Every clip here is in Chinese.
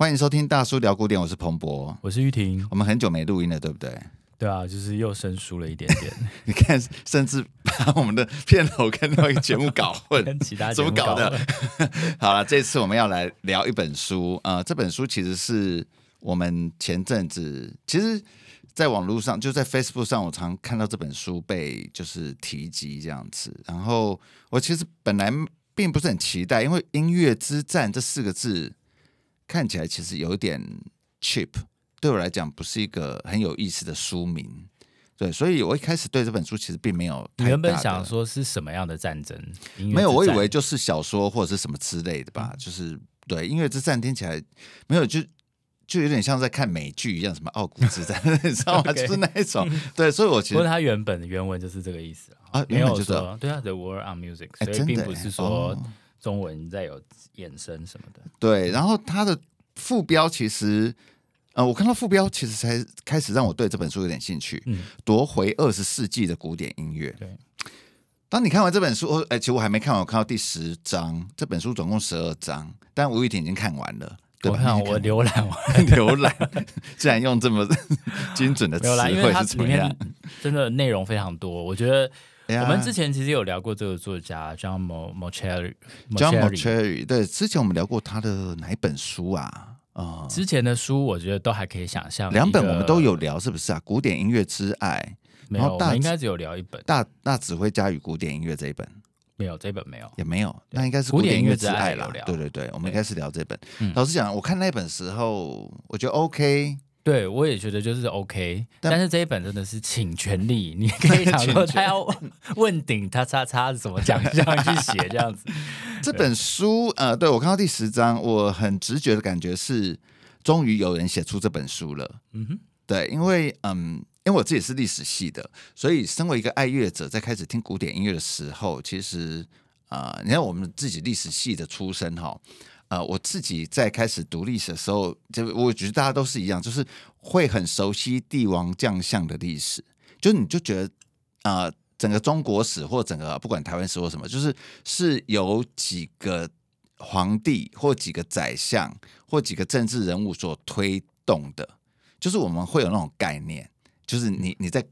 欢迎收听大叔聊古典，我是彭博，我是玉婷。我们很久没录音了，对不对？对啊，就是又生疏了一点点。你看，甚至把我们的片头跟那个节目搞混，跟其他怎么搞的？好了，这次我们要来聊一本书，呃，这本书其实是我们前阵子，其实在网络上，就在 Facebook 上，我常看到这本书被就是提及这样子。然后我其实本来并不是很期待，因为“音乐之战”这四个字。看起来其实有点 cheap，对我来讲不是一个很有意思的书名，对，所以我一开始对这本书其实并没有。你原本想说是什么样的战争？没有，我以为就是小说或者是什么之类的吧，嗯、就是对音乐之战听起来没有，就就有点像在看美剧一样，什么傲骨之战，你知道吗？就是那一种。对，所以我其实不过它原本的原文就是这个意思啊，没有说对啊，The War on Music，所以并不是说。中文再有衍生什么的，对。然后它的副标其实，呃，我看到副标其实才开始让我对这本书有点兴趣。嗯，夺回二十世纪的古典音乐。对。当你看完这本书，哎，其实我还没看完，我看到第十章。这本书总共十二章，但吴玉婷已经看完了。对吧？我看我浏览完，浏览，竟然用这么 精准的词汇，是怎么样真的内容非常多，我觉得。我们之前其实有聊过这个作家 John Mauceri，John Mauceri，对，之前我们聊过他的哪一本书啊？啊、嗯，之前的书我觉得都还可以想象，两本我们都有聊，是不是啊？古典音乐之爱，没有，我们应该只有聊一本大大指挥家与古典音乐这一本，没有，这本没有，也没有，那应该是古典音乐之爱啦。对对对，我们应该是聊这本。老实讲，我看那本时候，我觉得 OK。对，我也觉得就是 OK，但，但是这一本真的是倾全力，你可以想说他要问鼎他叉叉怎么讲这样去写这样子。这本书呃，对我看到第十章，我很直觉的感觉是，终于有人写出这本书了。嗯哼，对，因为嗯，因为我自己是历史系的，所以身为一个爱乐者，在开始听古典音乐的时候，其实啊、呃，你看我们自己历史系的出身哈。呃，我自己在开始读历史的时候，就我觉得大家都是一样，就是会很熟悉帝王将相的历史，就你就觉得啊、呃，整个中国史或整个不管台湾史或什么，就是是由几个皇帝或几个宰相或几个政治人物所推动的，就是我们会有那种概念，就是你你在。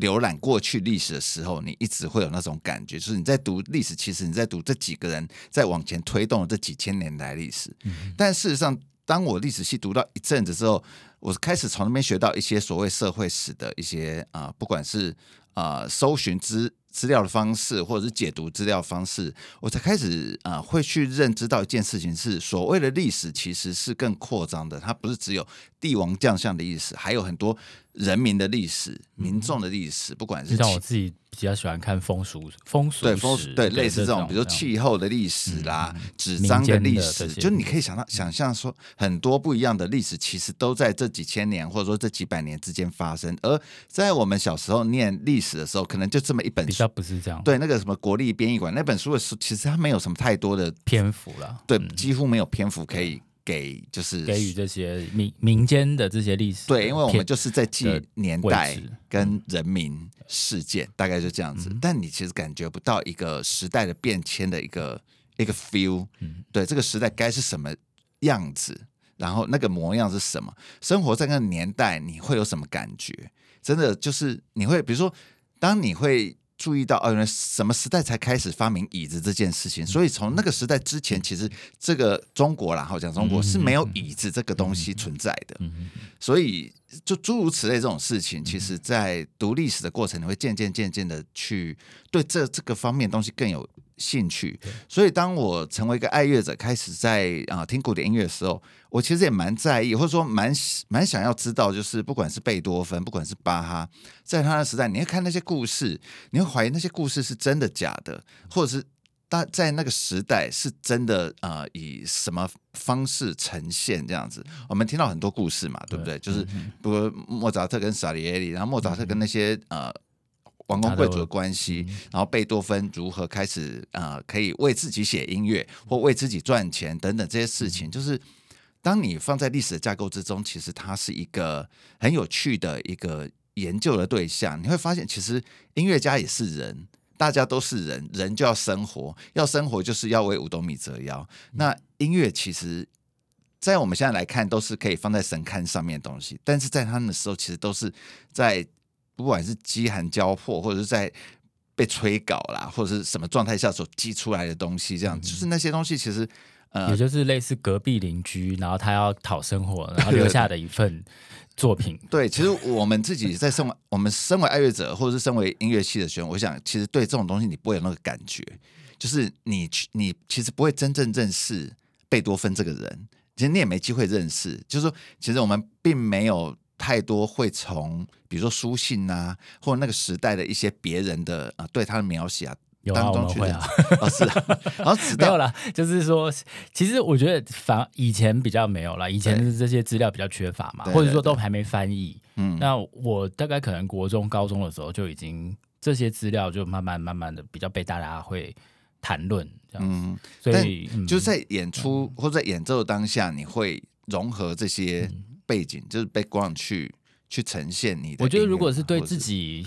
浏览过去历史的时候，你一直会有那种感觉，就是你在读历史，其实你在读这几个人在往前推动这几千年来历史。嗯、但事实上，当我历史系读到一阵子之后，我开始从那边学到一些所谓社会史的一些啊、呃，不管是啊、呃、搜寻资资料的方式，或者是解读资料方式，我才开始啊、呃、会去认知到一件事情是，所谓的历史其实是更扩张的，它不是只有帝王将相的意思，还有很多。人民的历史，民众的历史，不管是像我自己比较喜欢看风俗风俗，对风俗对类似这种，比如说气候的历史啦，纸张的历史，就你可以想到想象说，很多不一样的历史，其实都在这几千年或者说这几百年之间发生。而在我们小时候念历史的时候，可能就这么一本书，比较不是这样。对，那个什么国立编译馆那本书的书，其实它没有什么太多的篇幅了，对，几乎没有篇幅可以。给就是给予这些民民间的这些历史，对，因为我们就是在记年代跟人民事件，嗯、大概就这样子。嗯、但你其实感觉不到一个时代的变迁的一个一个 feel，嗯，对，这个时代该是什么样子，然后那个模样是什么，生活在那个年代你会有什么感觉？真的就是你会，比如说，当你会。注意到哦，原来什么时代才开始发明椅子这件事情？所以从那个时代之前，其实这个中国啦，好讲中国是没有椅子这个东西存在的。所以就诸如此类这种事情，其实在读历史的过程，你会渐渐渐渐的去对这这个方面东西更有兴趣。所以当我成为一个爱乐者，开始在啊听古典音乐的时候，我其实也蛮在意，或者说蛮蛮想要知道，就是不管是贝多芬，不管是巴哈，在他的时代，你会看那些故事，你会怀疑那些故事是真的假的，或者是他在那个时代是真的啊、呃，以什么方式呈现这样子？我们听到很多故事嘛，对不对？对就是比如莫扎特跟萨里耶里，然后莫扎特跟那些呃王公贵族的关系，然后贝多芬如何开始啊、呃，可以为自己写音乐或为自己赚钱等等这些事情，就是。当你放在历史的架构之中，其实它是一个很有趣的一个研究的对象。你会发现，其实音乐家也是人，大家都是人，人就要生活，要生活就是要为五斗米折腰。那音乐其实在我们现在来看，都是可以放在神龛上面的东西，但是在他们的时候，其实都是在不管是饥寒交迫，或者是在被催稿啦，或者是什么状态下所激出来的东西，这样、嗯、就是那些东西，其实呃，也就是类似隔壁邻居，然后他要讨生活，然后留下的一份 作品。对，其实我们自己在身为我们身为爱乐者，或者是身为音乐系的学生，我想其实对这种东西你不会有那个感觉，就是你你其实不会真正认识贝多芬这个人。其实你也没机会认识，就是说，其实我们并没有太多会从，比如说书信啊，或者那个时代的一些别人的啊对他的描写啊，有啊，我们会啊，哦是啊，然后没有啦，就是说，其实我觉得反以前比较没有啦，以前是这些资料比较缺乏嘛，或者说都还没翻译。嗯，那我大概可能国中、高中的时候就已经这些资料就慢慢慢慢的比较被大家会。谈论这样，嗯，所以就是在演出或者在演奏当下，你会融合这些背景，就是 background 去去呈现你的。我觉得如果是对自己。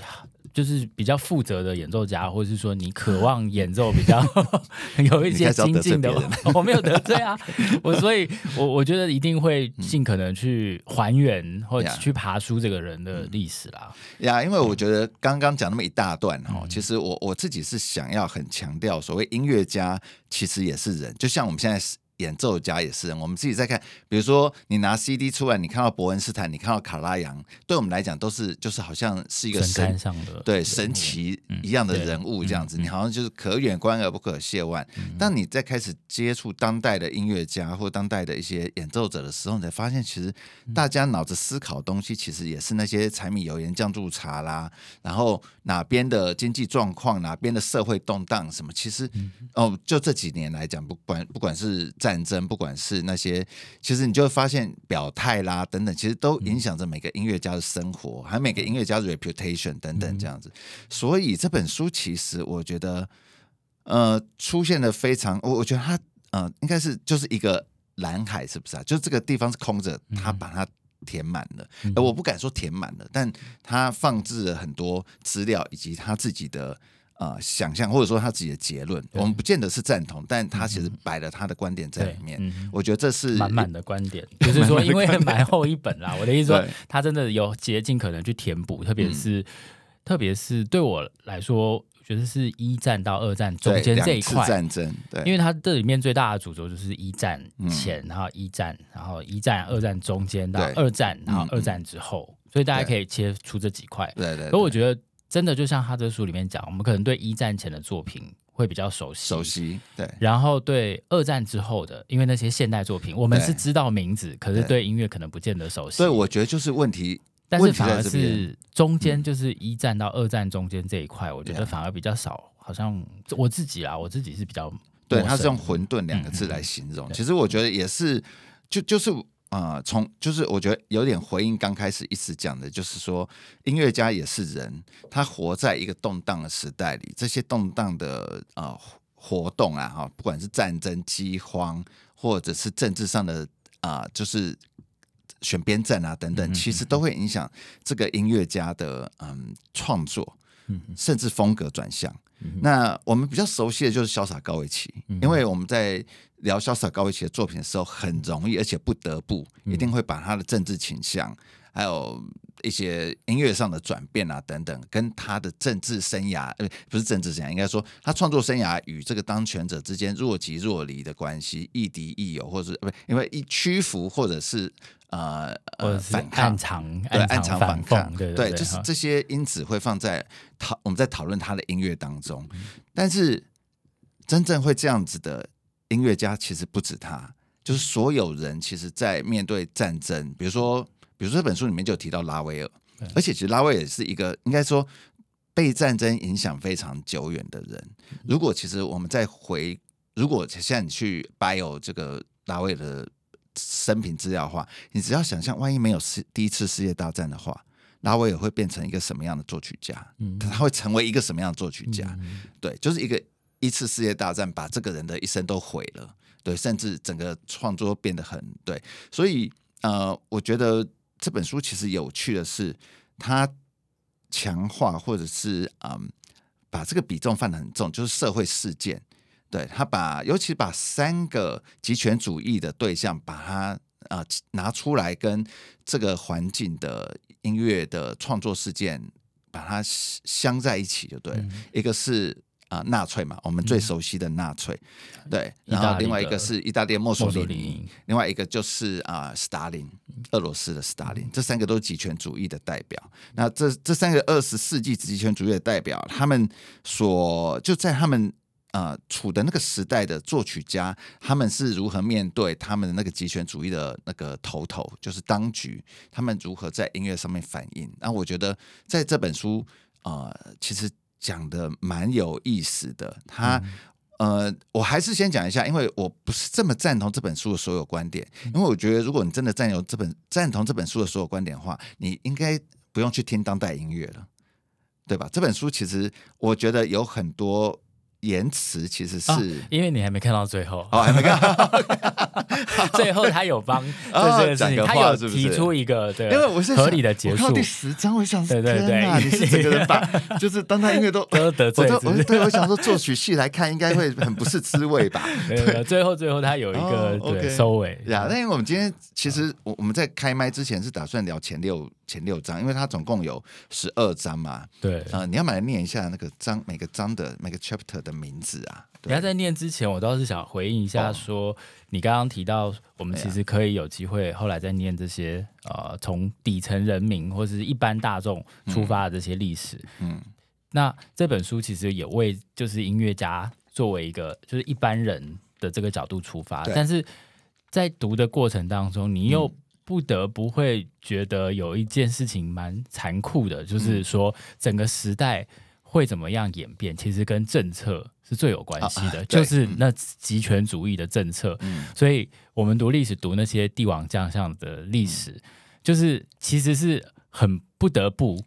就是比较负责的演奏家，或者是说你渴望演奏比较 有一些精进的，我没有得罪啊，我所以我我觉得一定会尽可能去还原或者去爬出这个人的历史啦。呀，因为我觉得刚刚讲那么一大段哈，其实我我自己是想要很强调，所谓音乐家其实也是人，就像我们现在是。演奏家也是，我们自己在看，比如说你拿 CD 出来，你看到伯恩斯坦，你看到卡拉扬，对我们来讲都是就是好像是一个神上的对神奇一样的人物这样子，你好像就是可远观而不可亵玩。当你在开始接触当代的音乐家或当代的一些演奏者的时候，你才发现其实大家脑子思考的东西其实也是那些柴米油盐酱醋茶啦，然后哪边的经济状况，哪边的社会动荡什么，其实哦，就这几年来讲，不管不管是在战争，不管是那些，其实你就会发现表态啦等等，其实都影响着每个音乐家的生活，还有每个音乐家的 reputation 等等这样子。所以这本书其实我觉得，呃，出现的非常，我我觉得它，呃，应该是就是一个蓝海，是不是啊？就是这个地方是空着，他把它填满了。呃，我不敢说填满了，但他放置了很多资料以及他自己的。啊、呃，想象或者说他自己的结论，我们不见得是赞同，但他其实摆了他的观点在里面。嗯、我觉得这是满满的观点，就是说，因为蛮厚一本啦。我的意思说，他真的有竭尽可能去填补，特别是、嗯、特别是对我来说，我觉得是一战到二战中间这一块战争，对，因为他这里面最大的主轴就是一战前，嗯、然后一战，然后一战二战中间到二战，然后二战之后，嗯、所以大家可以切出这几块。对对，对，所以我觉得。真的就像他这书里面讲，我们可能对一战前的作品会比较熟悉，熟悉对。然后对二战之后的，因为那些现代作品，我们是知道名字，可是对音乐可能不见得熟悉。所以我觉得就是问题，但是反而是中间就是一战到二战中间这一块，我觉得反而比较少。好像我自己啊，我自己是比较对，他是用混沌两个字来形容。其实我觉得也是，就就是。啊、呃，从就是我觉得有点回应刚开始一直讲的，就是说音乐家也是人，他活在一个动荡的时代里，这些动荡的啊、呃、活动啊，哈，不管是战争、饥荒，或者是政治上的啊、呃，就是选边站啊等等，其实都会影响这个音乐家的嗯创作，甚至风格转向。那我们比较熟悉的就是潇洒高维奇，因为我们在聊潇洒高维奇的作品的时候，很容易而且不得不一定会把他的政治倾向，还有一些音乐上的转变啊等等，跟他的政治生涯呃不是政治生涯，应该说他创作生涯与这个当权者之间若即若离的关系，亦敌亦友，或者是不因为一屈服或者是。呃呃，反抗，暗藏对，暗藏反抗，对对，对，对，就是这些因子会放在讨我们在讨论他的音乐当中，但是真正会这样子的音乐家其实不止他，就是所有人其实，在面对战争，比如说，比如说这本书里面就有提到拉威尔，而且其实拉威尔是一个应该说被战争影响非常久远的人。如果其实我们再回，如果现在你去 bio 这个拉威尔的。生平资料的话，你只要想象，万一没有世第一次世界大战的话，拉威尔会变成一个什么样的作曲家？嗯，他会成为一个什么样的作曲家？嗯，对，就是一个一次世界大战把这个人的一生都毁了，对，甚至整个创作变得很对。所以，呃，我觉得这本书其实有趣的是，他强化或者是嗯，把这个比重放得很重，就是社会事件。对他把，尤其把三个极权主义的对象，把它啊、呃、拿出来，跟这个环境的音乐的创作事件，把它镶在一起，就对。嗯、一个是啊纳粹嘛，我们最熟悉的纳粹，嗯、对。然后另外一个是意大利墨索里尼，另外一个就是啊斯大林，俄罗斯的斯大林，这三个都是极权主义的代表。那这这三个二十世纪极权主义的代表，他们所就在他们。呃，处的那个时代的作曲家，他们是如何面对他们的那个极权主义的那个头头，就是当局，他们如何在音乐上面反应？那我觉得在这本书，呃，其实讲的蛮有意思的。他，嗯、呃，我还是先讲一下，因为我不是这么赞同这本书的所有观点，因为我觉得如果你真的赞有这本赞同这本书的所有观点的话，你应该不用去听当代音乐了，对吧？这本书其实我觉得有很多。言辞其实是、哦，因为你还没看到最后，哦，还没看到，最后他有帮 这个事情，他有提出一个对，因为我是合理的结束。到第十章，我想，对对对，你是这个人把，就是当他因为都都得罪，我对我想说作曲系来看，应该会很不是滋味吧？对，最后最后他有一个对收尾。呀，那因为我们今天其实我我们在开麦之前是打算聊前六前六章，因为它总共有十二章嘛。对，啊，你要来念一下那个章，每个章的每个 chapter 的。名字啊！你要在念之前，我倒是想回应一下，说你刚刚提到，我们其实可以有机会后来再念这些呃，从底层人民或者是一般大众出发的这些历史。嗯，那这本书其实也为就是音乐家作为一个就是一般人的这个角度出发，但是在读的过程当中，你又不得不会觉得有一件事情蛮残酷的，就是说整个时代。会怎么样演变？其实跟政策是最有关系的，啊、就是那极权主义的政策。嗯、所以，我们读历史，读那些帝王将相的历史，嗯、就是其实是很不得不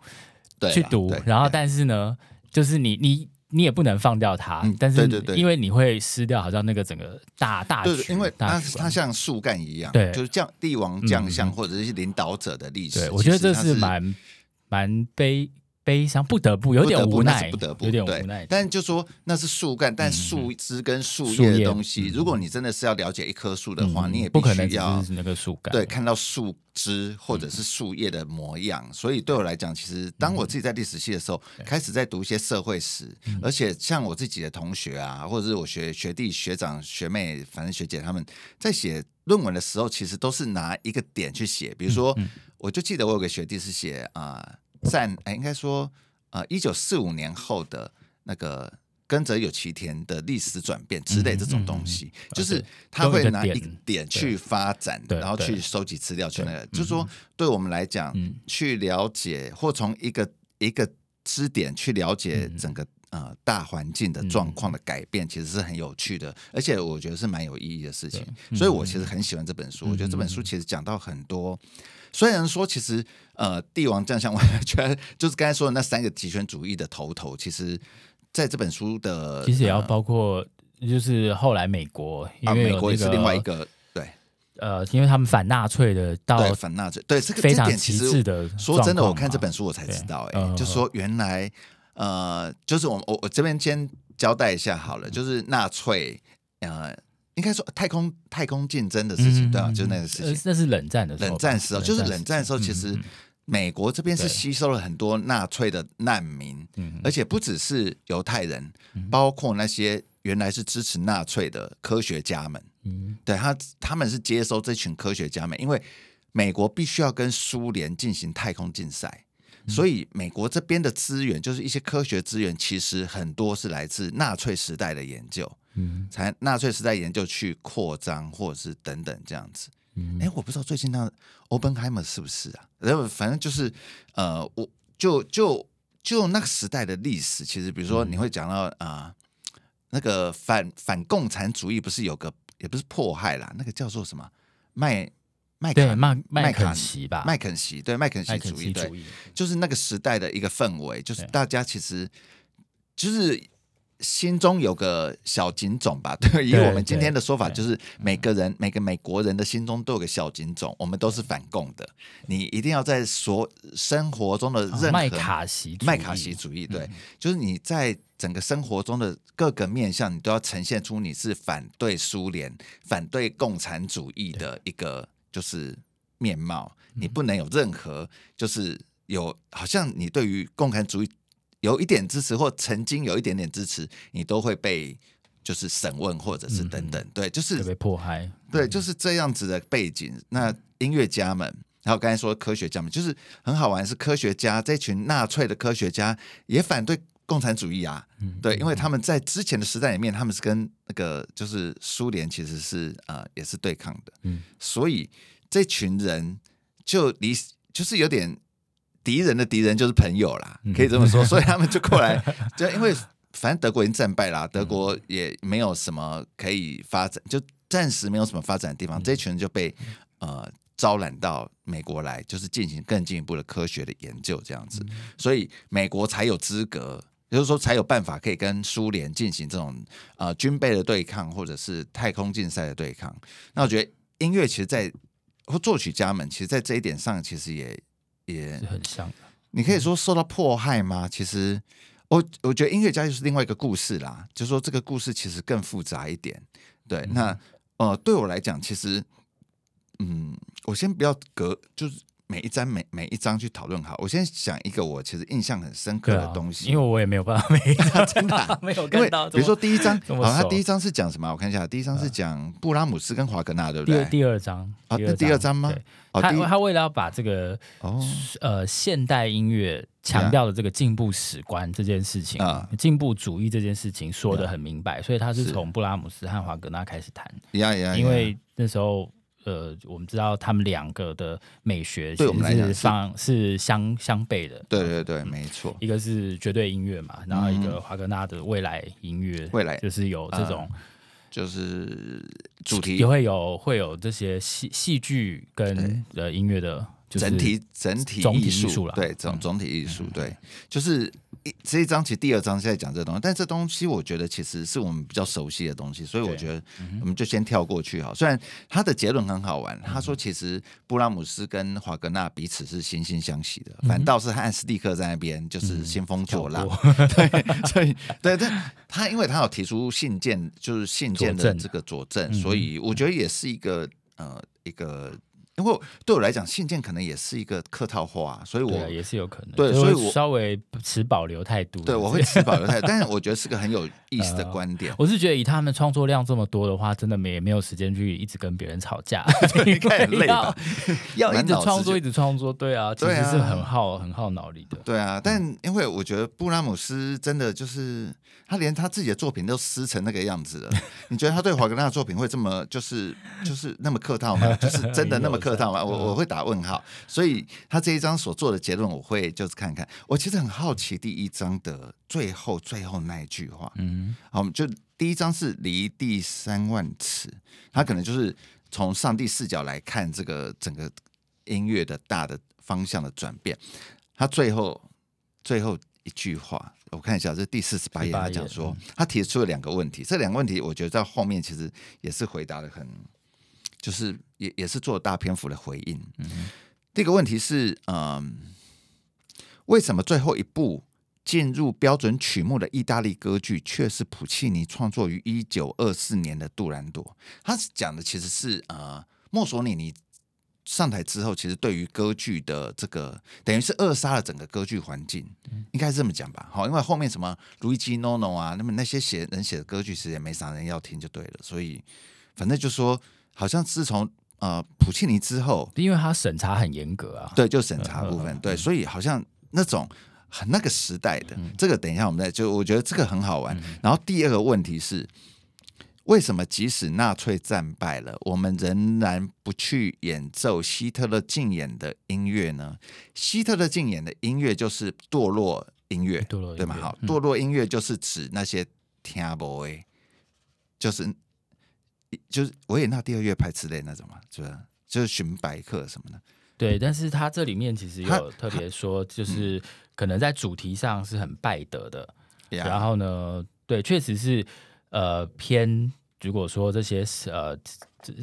去读。然后，但是呢，就是你你你也不能放掉它。嗯、但是，因为你会失掉，好像那个整个大大局。因为它它像树干一样，对，就是将帝王将相或者是领导者的历史。对，我觉得这是蛮蛮悲。悲伤不得不有点无奈，不得不，有点无奈。但就说那是树干，但树枝跟树叶的东西，如果你真的是要了解一棵树的话，你也不可能要那个树干，对，看到树枝或者是树叶的模样。所以对我来讲，其实当我自己在历史系的时候，开始在读一些社会史，而且像我自己的同学啊，或者是我学学弟、学长、学妹，反正学姐他们在写论文的时候，其实都是拿一个点去写。比如说，我就记得我有个学弟是写啊。战哎，应该说，呃，一九四五年后的那个耕者有其田的历史转变之类这种东西，嗯嗯、就是他会拿一个点去发展，然后去收集资料去那个，就是说，对我们来讲，嗯、去了解或从一个一个支点去了解整个呃大环境的状况的改变，其实是很有趣的，而且我觉得是蛮有意义的事情。所以我其实很喜欢这本书，我觉得这本书其实讲到很多。虽然说，其实呃，帝王将相，我觉得就是刚才说的那三个极权主义的头头，其实在这本书的，其实也要包括，就是后来美国，因为、啊、美国也是另外一个对，呃，因为他们反纳粹的到反纳粹，对这个非常极致的。说真的，我看这本书我才知道、欸，哎、呃，就说原来呃，就是我我我这边先交代一下好了，就是纳粹呃。应该说太空太空竞争的事情，对啊，就是那个事情。那是冷战的时候，冷战时候，就是冷战的时候，其实美国这边是吸收了很多纳粹的难民，而且不只是犹太人，包括那些原来是支持纳粹的科学家们。嗯，对他他们是接收这群科学家们，因为美国必须要跟苏联进行太空竞赛，所以美国这边的资源，就是一些科学资源，其实很多是来自纳粹时代的研究。嗯，才纳粹时代研究去扩张，或者是等等这样子。嗯，哎，我不知道最近那 Oppenheimer 是不是啊？然后反正就是，呃，我就就就那个时代的历史，其实比如说你会讲到啊、呃，那个反反共产主义不是有个也不是迫害啦，那个叫做什么麦麦肯麦麦肯锡吧？麦肯锡对麦肯锡主义对，就是那个时代的一个氛围，就是大家其实就是。心中有个小警种吧，对，以我们今天的说法，就是每个人每个美国人的心中都有个小警种，我们都是反共的。你一定要在所生活中的任何麦卡锡麦卡锡主义，对，就是你在整个生活中的各个面向，你都要呈现出你是反对苏联、反对共产主义的一个就是面貌。你不能有任何就是有好像你对于共产主义。有一点支持，或曾经有一点点支持，你都会被就是审问，或者是等等，嗯、对，就是被迫害，对，就是这样子的背景。那音乐家们，还有刚才说科学家们，就是很好玩，是科学家这群纳粹的科学家也反对共产主义啊，嗯、对，因为他们在之前的时代里面，他们是跟那个就是苏联其实是呃也是对抗的，嗯，所以这群人就离就是有点。敌人的敌人就是朋友啦，可以这么说，所以他们就过来，就因为反正德国已经战败啦，德国也没有什么可以发展，就暂时没有什么发展的地方，这一群人就被呃招揽到美国来，就是进行更进一步的科学的研究这样子，所以美国才有资格，也就是说才有办法可以跟苏联进行这种呃军备的对抗，或者是太空竞赛的对抗。那我觉得音乐其实在，在或作曲家们，其实，在这一点上，其实也。也很像，你可以说受到迫害吗？其实，我我觉得音乐家就是另外一个故事啦。就是说这个故事其实更复杂一点。对，那呃，对我来讲，其实，嗯，我先不要隔，就是。每一张每每一张去讨论好，我先讲一个我其实印象很深刻的东西，啊、因为我也没有办法每一张 真的、啊、没有看到。比如说第一章，好，他第一章是讲什么？我看一下，第一章是讲布拉姆斯跟华格纳，对不对？第二章啊，那第二章吗？他他为了要把这个哦呃现代音乐强调的这个进步史观这件事情啊，进步主义这件事情说的很明白，所以他是从布拉姆斯和华格纳开始谈。因为那时候。呃，我们知道他们两个的美学其实是相是相相悖的。对对对，没错。一个是绝对音乐嘛，然后一个华格纳的未来音乐，未来。就是有这种，就是主题。也会有会有这些戏戏剧跟呃音乐的整体整体艺术了。对，总总体艺术，对，就是一。这一章其实第二章是在讲这个东西，但这东西我觉得其实是我们比较熟悉的东西，所以我觉得我们就先跳过去哈。虽然他的结论很好玩，他说其实布拉姆斯跟华格纳彼此是惺惺相惜的，反倒是汉斯蒂克在那边就是兴风作浪。对，所以对，但他因为他有提出信件，就是信件的这个佐证，所以我觉得也是一个呃一个。因为对我来讲，信件可能也是一个客套话，所以我也是有可能。对，所以我稍微持保留态度。对，我会持保留态度，但是我觉得是个很有意思的观点。我是觉得以他们创作量这么多的话，真的没没有时间去一直跟别人吵架，应该很累吧？要一直创作，一直创作，对啊，其实是很耗很耗脑力的。对啊，但因为我觉得布拉姆斯真的就是他连他自己的作品都撕成那个样子了，你觉得他对华格纳的作品会这么就是就是那么客套吗？就是真的那么？客套嘛？我我会打问号，所以他这一章所做的结论，我会就是看看。我其实很好奇第一章的最后最后那一句话，嗯，好，就第一章是离地三万尺，他可能就是从上帝视角来看这个整个音乐的大的方向的转变。他最后最后一句话，我看一下，这是第四十八页，他讲说，他提出了两个问题，这两个问题我觉得在后面其实也是回答的很。就是也也是做了大篇幅的回应。嗯，第一个问题是，嗯，为什么最后一部进入标准曲目的意大利歌剧却是普契尼创作于一九二四年的杜兰朵？他讲的其实是呃，墨索里尼上台之后，其实对于歌剧的这个等于是扼杀了整个歌剧环境，应该是这么讲吧？好，因为后面什么路易吉诺诺啊，那么那些写人写的歌剧，其实也没啥人要听，就对了。所以反正就说。好像自从呃普契尼之后，因为他审查很严格啊，对，就审查部分，嗯、对，所以好像那种很那个时代的、嗯、这个，等一下我们再就我觉得这个很好玩。嗯、然后第二个问题是，为什么即使纳粹战败了，我们仍然不去演奏希特勒禁演的音乐呢？希特勒禁演的音乐就是堕落音乐，堕落音乐对吗？好，堕落音乐就是指那些听不诶，就是。就是维也纳第二乐派之类那种嘛，就是？就是寻白客什么的。对，但是他这里面其实有特别说，就是可能在主题上是很拜德的。然后呢，对，确实是呃偏。如果说这些呃，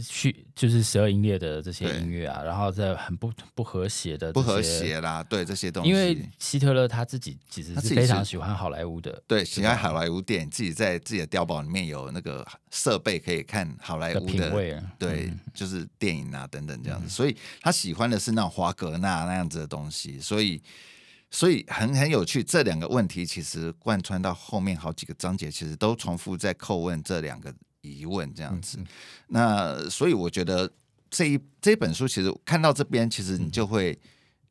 去就是十二音列的这些音乐啊，然后在很不不和谐的不和谐啦，对这些东西，因为希特勒他自己其实是非常喜欢好莱坞的，对，喜欢好莱坞电影，自己在自己的碉堡里面有那个设备可以看好莱坞的，对，嗯、就是电影啊等等这样子，嗯、所以他喜欢的是那种华格纳那样子的东西，所以所以很很有趣，这两个问题其实贯穿到后面好几个章节，其实都重复在叩问这两个。疑问这样子，嗯、那所以我觉得这一这一本书其实看到这边，其实你就会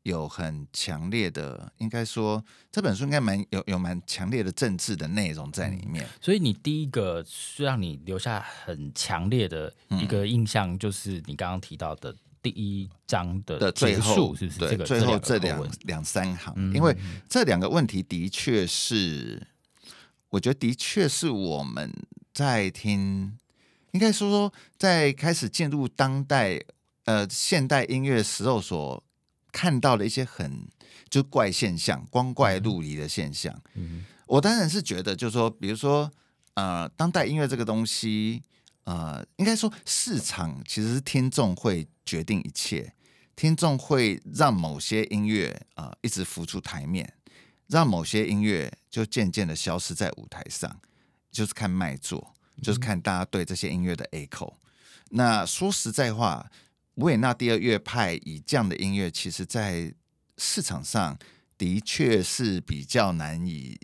有很强烈的，应该说这本书应该蛮有有蛮强烈的政治的内容在里面。所以你第一个是让你留下很强烈的一个印象，就是你刚刚提到的第一章的的最后，是不是？对，最后这两两三行，嗯、因为这两个问题的确是，我觉得的确是我们。在听，应该说说，在开始进入当代呃现代音乐时候所看到的一些很就怪现象，光怪陆离的现象。嗯，我当然是觉得，就是说，比如说呃，当代音乐这个东西，呃，应该说市场其实是听众会决定一切，听众会让某些音乐啊、呃、一直浮出台面，让某些音乐就渐渐的消失在舞台上。就是看卖座，就是看大家对这些音乐的 echo。那说实在话，维也纳第二乐派以这样的音乐，其实在市场上的确是比较难以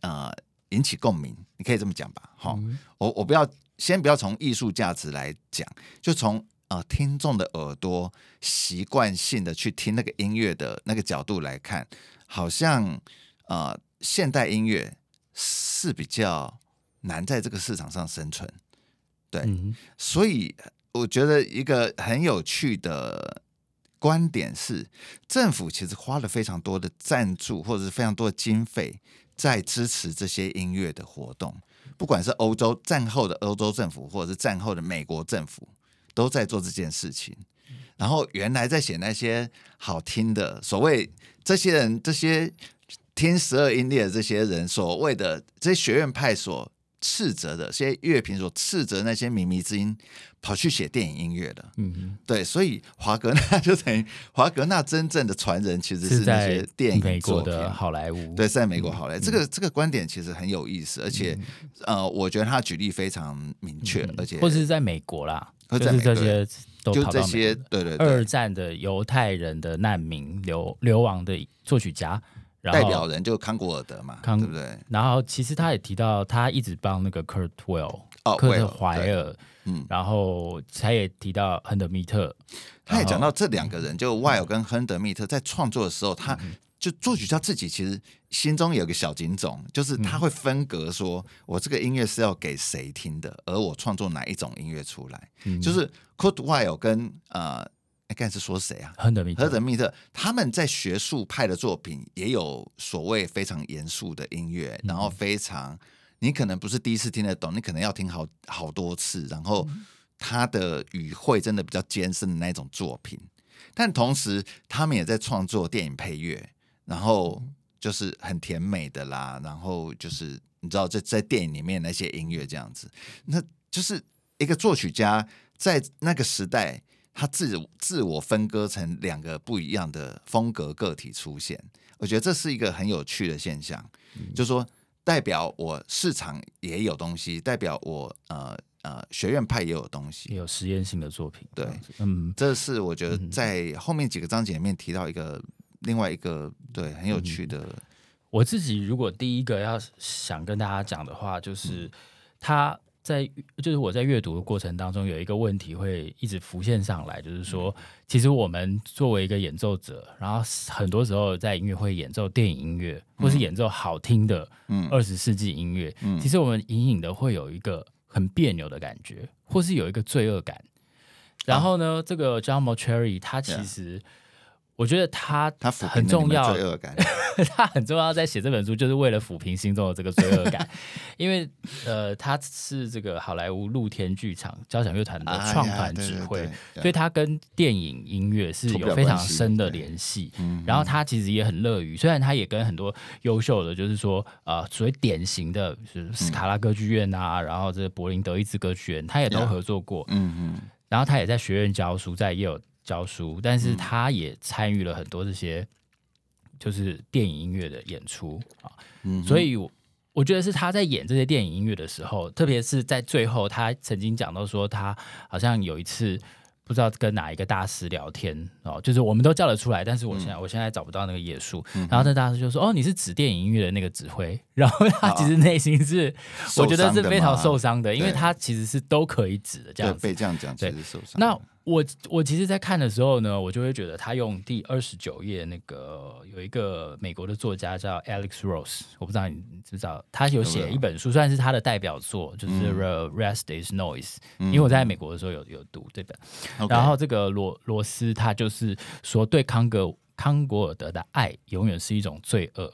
呃引起共鸣。你可以这么讲吧？好、嗯，我我不要先不要从艺术价值来讲，就从啊听众的耳朵习惯性的去听那个音乐的那个角度来看，好像呃现代音乐是比较。难在这个市场上生存，对，嗯、所以我觉得一个很有趣的观点是，政府其实花了非常多的赞助或者是非常多的经费在支持这些音乐的活动，不管是欧洲战后的欧洲政府，或者是战后的美国政府，都在做这件事情。然后原来在写那些好听的，所谓这些人，这些听十二音列的这些人，所谓的这些学院派所。斥责的这些乐评所斥责那些靡靡之音，跑去写电影音乐的，嗯，对，所以华格纳就等于华格纳真正的传人，其实是那些电影美国的好莱坞，对，在美国好莱坞，嗯、这个这个观点其实很有意思，而且、嗯、呃，我觉得他举例非常明确，嗯、而且或者是在美国啦，或者是这些都就这些，对对对，二战的犹太人的难民流流亡的作曲家。代表人就康古尔德嘛，康对不对？然后其实他也提到，他一直帮那个 Kurt Weill，哦，科特怀尔，嗯，然后他也提到亨德密特，他也讲到这两个人，就 Weill 跟亨德密特在创作的时候，他就作曲家自己其实心中有个小警种，就是他会分隔说，我这个音乐是要给谁听的，而我创作哪一种音乐出来，就是 Kurt Weill 跟呃。哎，刚才是说谁啊？亨德密特，亨德密特，他们在学术派的作品也有所谓非常严肃的音乐，嗯、然后非常你可能不是第一次听得懂，你可能要听好好多次，然后他的语汇真的比较艰深的那种作品。但同时，他们也在创作电影配乐，然后就是很甜美的啦，然后就是你知道，在在电影里面那些音乐这样子，那就是一个作曲家在那个时代。他自自我分割成两个不一样的风格个体出现，我觉得这是一个很有趣的现象。嗯、就是说，代表我市场也有东西，代表我呃呃学院派也有东西，也有实验性的作品。对，嗯，这是我觉得在后面几个章节里面提到一个、嗯、另外一个对很有趣的。我自己如果第一个要想跟大家讲的话，就是他。嗯在就是我在阅读的过程当中，有一个问题会一直浮现上来，就是说，其实我们作为一个演奏者，然后很多时候在音乐会演奏电影音乐，或是演奏好听的二十世纪音乐，其实我们隐隐的会有一个很别扭的感觉，或是有一个罪恶感。然后呢，这个 John Mauceri 他其实我觉得他他很重要，罪恶感，他很重要，在写这本书就是为了抚平心中的这个罪恶感，因为呃，他是这个好莱坞露天剧场交响乐团的创团指挥，所以他跟电影音乐是有非常深的联系。然后他其实也很乐于，虽然他也跟很多优秀的，就是说呃，所谓典型的，就是斯卡拉歌剧院啊，然后这柏林德意志歌剧院，他也都合作过。嗯嗯，然后他也在学院教书，在也有。教书，但是他也参与了很多这些，就是电影音乐的演出啊，嗯、所以我觉得是他在演这些电影音乐的时候，特别是在最后，他曾经讲到说，他好像有一次。不知道跟哪一个大师聊天哦，就是我们都叫得出来，但是我现在、嗯、我现在找不到那个页数。嗯、然后那大师就说：“哦，你是指电影音乐的那个指挥。”然后他其实内心是，我觉得是非常受伤的，因为他其实是都可以指的这样子。被这样讲，其实受伤。那我我其实，在看的时候呢，我就会觉得他用第二十九页那个有一个美国的作家叫 Alex Ross，我不知道你知不知道，他有写一本书，算是他的代表作，就是 The Rest Is Noise。因为我在美国的时候有有读这本。然后这个罗罗斯他就是说，对康格康果尔德的爱永远是一种罪恶，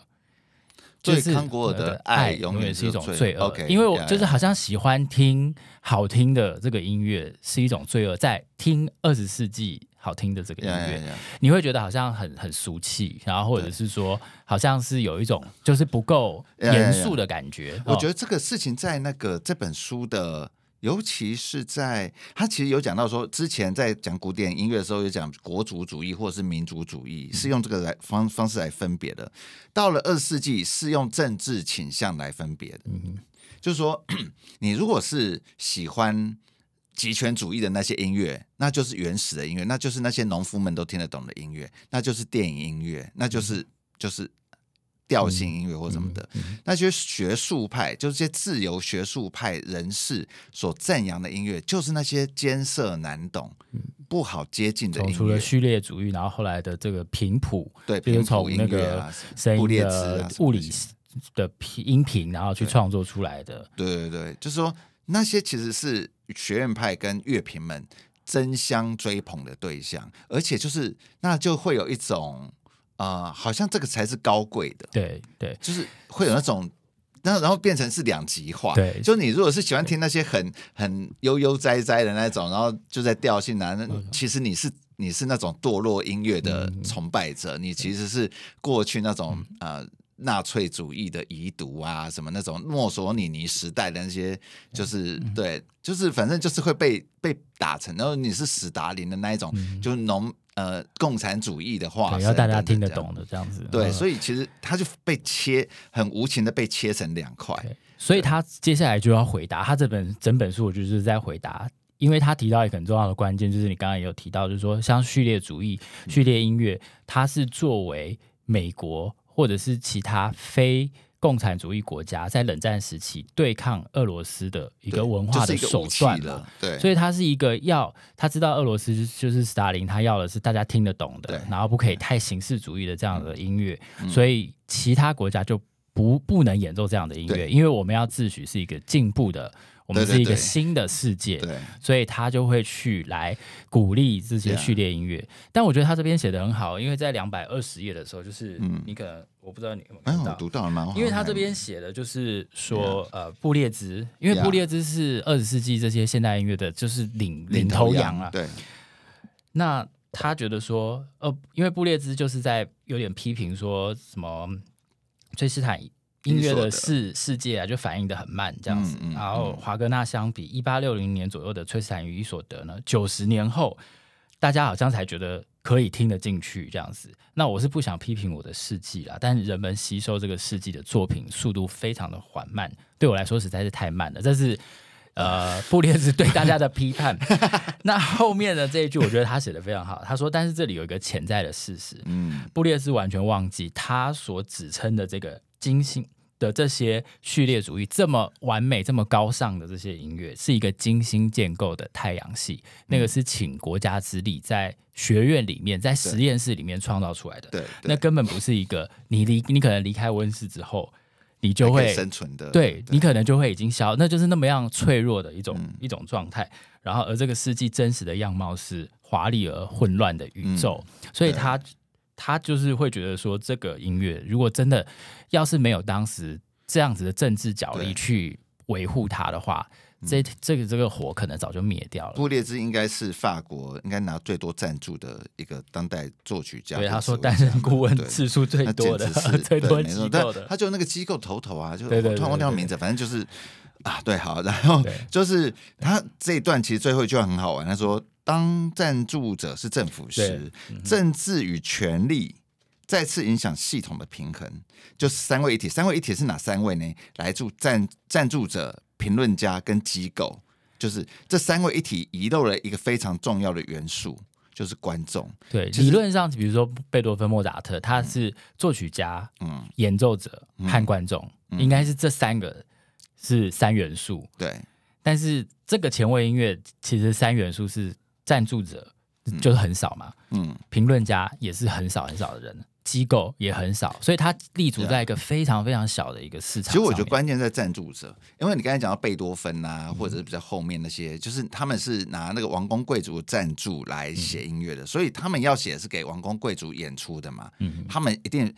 就是对康古尔的爱永远是一种罪恶。因为我就是好像喜欢听好听的这个音乐是一种罪恶，在听二十世纪好听的这个音乐.你会觉得好像很很俗气，然后或者是说好像是有一种就是不够严肃的感觉。我觉得这个事情在那个这本书的。尤其是在他其实有讲到说，之前在讲古典音乐的时候，有讲国族主义或者是民族主义，是用这个来方方式来分别的。到了二十世纪，是用政治倾向来分别的。嗯，就是说，你如果是喜欢极权主义的那些音乐，那就是原始的音乐，那就是那些农夫们都听得懂的音乐，那就是电影音乐，那就是就是。调性音乐或什么的，那些学术派，就是这些自由学术派人士所赞扬的音乐，就是那些艰涩难懂、嗯、不好接近的音乐。除了序列主义，然后后来的这个频谱，对，就是从那个声音的物理的音频，然后去创作出来的。对对对，就是说那些其实是学院派跟乐评们争相追捧的对象，而且就是那就会有一种。啊、呃，好像这个才是高贵的，对对，就是会有那种，然后然后变成是两极化，对，就你如果是喜欢听那些很很悠悠哉哉的那种，然后就在调性啊，那其实你是你是那种堕落音乐的崇拜者，嗯、你其实是过去那种呃。纳粹主义的遗毒啊，什么那种墨索里尼时代的那些，就是、嗯、对，就是反正就是会被被打成，然后你是史达林的那一种，嗯、就是农呃共产主义的话，要大家听得懂的这样子。对，所以其实他就被切，很无情的被切成两块。所以他接下来就要回答，他这本整本书我就是在回答，因为他提到一个很重要的关键，就是你刚刚也有提到，就是说像序列主义、序列音乐，它是作为美国。或者是其他非共产主义国家在冷战时期对抗俄罗斯的一个文化的手段了，对，所以他是一个要他知道俄罗斯就是斯大林，他要的是大家听得懂的，然后不可以太形式主义的这样的音乐，嗯、所以其他国家就不不能演奏这样的音乐，因为我们要自诩是一个进步的。我们是一个新的世界，对，对，对，所以他就会去来鼓励这些序列音乐。但我觉得他这边写的很好，因为在两百二十页的时候，就是你可能、嗯、我不知道你有没有读到，哎、读到了吗？因为他这边写的就是说.呃，布列兹，因为布列兹是二十世纪这些现代音乐的，就是领领头羊啊。对，那他觉得说，呃，因为布列兹就是在有点批评说什么崔斯坦。音乐的世世界啊，就反应的很慢，这样子。嗯嗯、然后华格纳相比一八六零年左右的崔斯坦与伊索德呢，九十年后，大家好像才觉得可以听得进去这样子。那我是不想批评我的世纪啦，但人们吸收这个世纪的作品速度非常的缓慢，对我来说实在是太慢了。这是呃 布列兹对大家的批判。那后面的这一句，我觉得他写的非常好。他说：“但是这里有一个潜在的事实，嗯，布列兹完全忘记他所指称的这个。”精心的这些序列主义这么完美、这么高尚的这些音乐，是一个精心建构的太阳系。嗯、那个是请国家之力在学院里面、在实验室里面创造出来的。对，那根本不是一个你离你可能离开温室之后，你就会生存的。对，对你可能就会已经消，那就是那么样脆弱的一种、嗯、一种状态。然后，而这个世纪真实的样貌是华丽而混乱的宇宙，嗯、所以他。他就是会觉得说，这个音乐如果真的要是没有当时这样子的政治角力去维护它的话。这这个这个火可能早就灭掉了。布列兹应该是法国应该拿最多赞助的一个当代作曲家。对，他说担任顾问次数最多的，最多机构的。他就那个机构头头啊，就我突然忘掉名字，反正就是啊，对，好，然后就是他这一段其实最后一句话很好玩，他说：“当赞助者是政府时，政治与权力再次影响系统的平衡。”就是三位一体，三位一体是哪三位呢？来自赞赞助者。评论家跟机构，就是这三位一体遗漏了一个非常重要的元素，就是观众。对，理论上，比如说贝多芬、莫扎特，他是作曲家、嗯，演奏者和观众，嗯、应该是这三个是三元素。对，但是这个前卫音乐其实三元素是赞助者就是很少嘛，嗯，评论家也是很少很少的人。机构也很少，所以他立足在一个非常非常小的一个市场。其实我觉得关键在赞助者，因为你刚才讲到贝多芬啊，嗯、或者是比较后面那些，就是他们是拿那个王公贵族赞助来写音乐的，嗯、所以他们要写是给王公贵族演出的嘛。嗯，他们一定，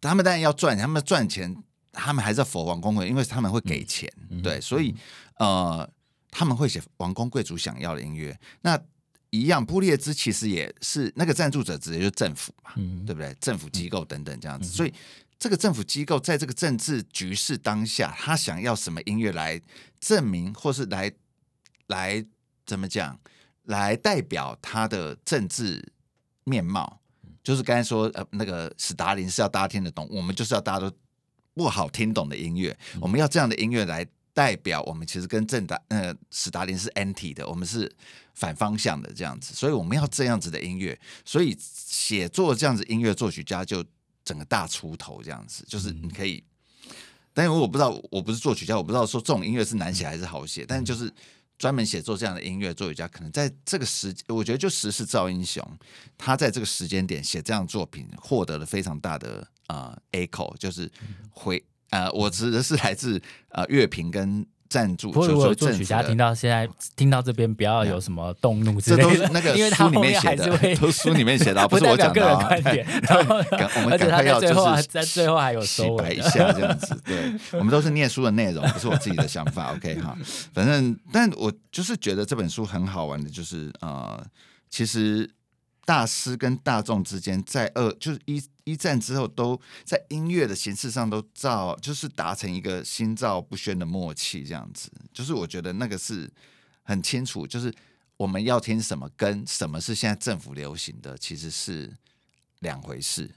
他们当然要赚，他们赚钱，他们还是要否王公贵族，因为他们会给钱。嗯、对，所以呃，他们会写王公贵族想要的音乐。那一样，布列兹其实也是那个赞助者，直接就是政府嘛，嗯、对不对？政府机构等等这样子，嗯、所以这个政府机构在这个政治局势当下，他想要什么音乐来证明，或是来来怎么讲，来代表他的政治面貌？就是刚才说，呃，那个史达林是要大家听得懂，我们就是要大家都不好听懂的音乐，嗯、我们要这样的音乐来。代表我们其实跟正达呃史达林是 anti 的，我们是反方向的这样子，所以我们要这样子的音乐，所以写作这样子音乐作曲家就整个大出头这样子，就是你可以，但因为我不知道我不是作曲家，我不知道说这种音乐是难写还是好写，但就是专门写作这样的音乐作曲家，可能在这个时，我觉得就时势造英雄，他在这个时间点写这样作品，获得了非常大的啊、呃、echo，就是回。呃，我指的是来自呃乐评跟赞助。如果作曲家听到现在听到这边，不要有什么动怒之类的，这都是那个 书里面写的，都书里面写的，不是我讲的啊。我们赶快要就是在最后还有洗白一下这样子。对，我们都是念书的内容，不是我自己的想法。OK 哈，反正，但我就是觉得这本书很好玩的，就是呃，其实。大师跟大众之间，在二就是一一战之后，都在音乐的形式上都造，就是达成一个心照不宣的默契，这样子。就是我觉得那个是很清楚，就是我们要听什么，跟什么是现在政府流行的，其实是两回事。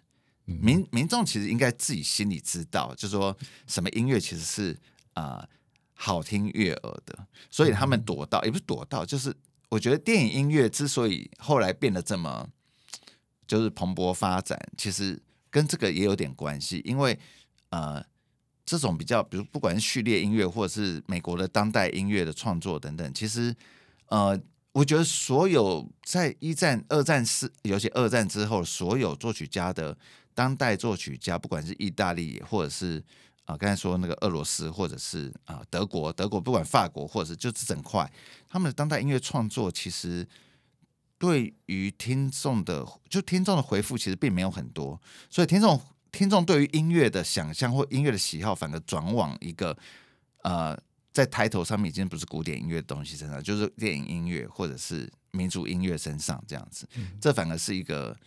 民民众其实应该自己心里知道，就是说什么音乐其实是啊、呃、好听悦耳的，所以他们躲到，也不是躲到，就是。我觉得电影音乐之所以后来变得这么就是蓬勃发展，其实跟这个也有点关系。因为呃，这种比较，比如不管是序列音乐，或者是美国的当代音乐的创作等等，其实呃，我觉得所有在一战、二战是，尤其二战之后，所有作曲家的当代作曲家，不管是意大利或者是。啊，刚才说那个俄罗斯，或者是啊德国，德国不管法国，或者是就是整块，他们的当代音乐创作，其实对于听众的，就听众的回复其实并没有很多，所以听众听众对于音乐的想象或音乐的喜好，反而转往一个呃，在抬头上面已经不是古典音乐的东西身上，就是电影音乐或者是民族音乐身上这样子，这反而是一个。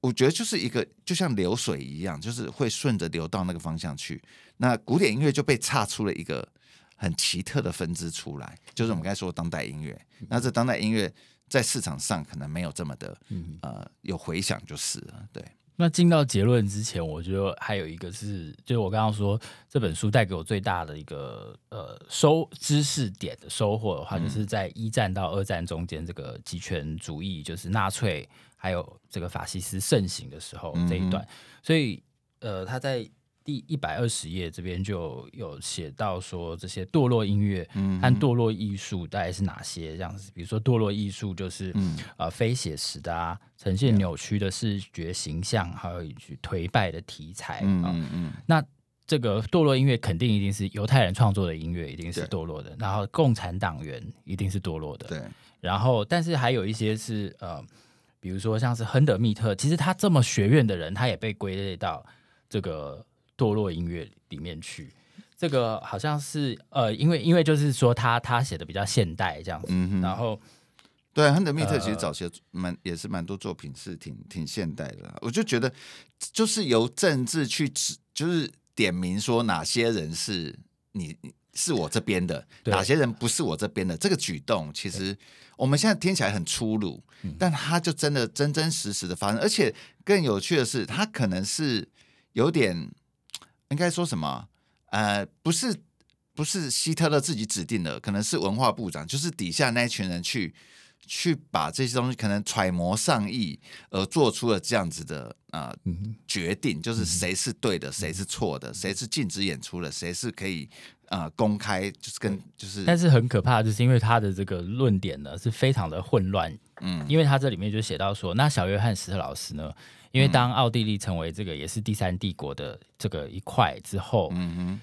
我觉得就是一个，就像流水一样，就是会顺着流到那个方向去。那古典音乐就被岔出了一个很奇特的分支出来，就是我们刚才说的当代音乐。那这当代音乐在市场上可能没有这么的呃有回响，就是了。对。那进到结论之前，我觉得还有一个是，就是我刚刚说这本书带给我最大的一个呃收知识点的收获的话，就是在一战到二战中间这个极权主义，就是纳粹。还有这个法西斯盛行的时候这一段，嗯、所以呃，他在第一百二十页这边就有写到说，这些堕落音乐和堕落艺术大概是哪些这样子。比如说堕落艺术就是、嗯、呃非写实的啊，呈现扭曲的视觉形象，还有一句颓败的题材啊。嗯，嗯，嗯那这个堕落音乐肯定一定是犹太人创作的音乐，一定是堕落的。然后共产党员一定是堕落的。对。然后，但是还有一些是呃。比如说像是亨德密特，其实他这么学院的人，他也被归类到这个堕落音乐里面去。这个好像是呃，因为因为就是说他他写的比较现代这样子，嗯、然后对亨德密特其实早期蛮、呃、也是蛮多作品是挺挺现代的，我就觉得就是由政治去指，就是点名说哪些人是你是我这边的，哪些人不是我这边的，这个举动其实我们现在听起来很粗鲁，但他就真的真真实实的发生，而且更有趣的是，他可能是有点应该说什么？呃，不是，不是希特勒自己指定的，可能是文化部长，就是底下那一群人去去把这些东西可能揣摩上意，而做出了这样子的呃决定，就是谁是对的，谁是错的，谁是禁止演出的，谁是可以呃公开，就是跟就是，但是很可怕，就是因为他的这个论点呢是非常的混乱，嗯，因为他这里面就写到说，那小约翰史特劳斯呢？因为当奥地利成为这个也是第三帝国的这个一块之后，嗯哼，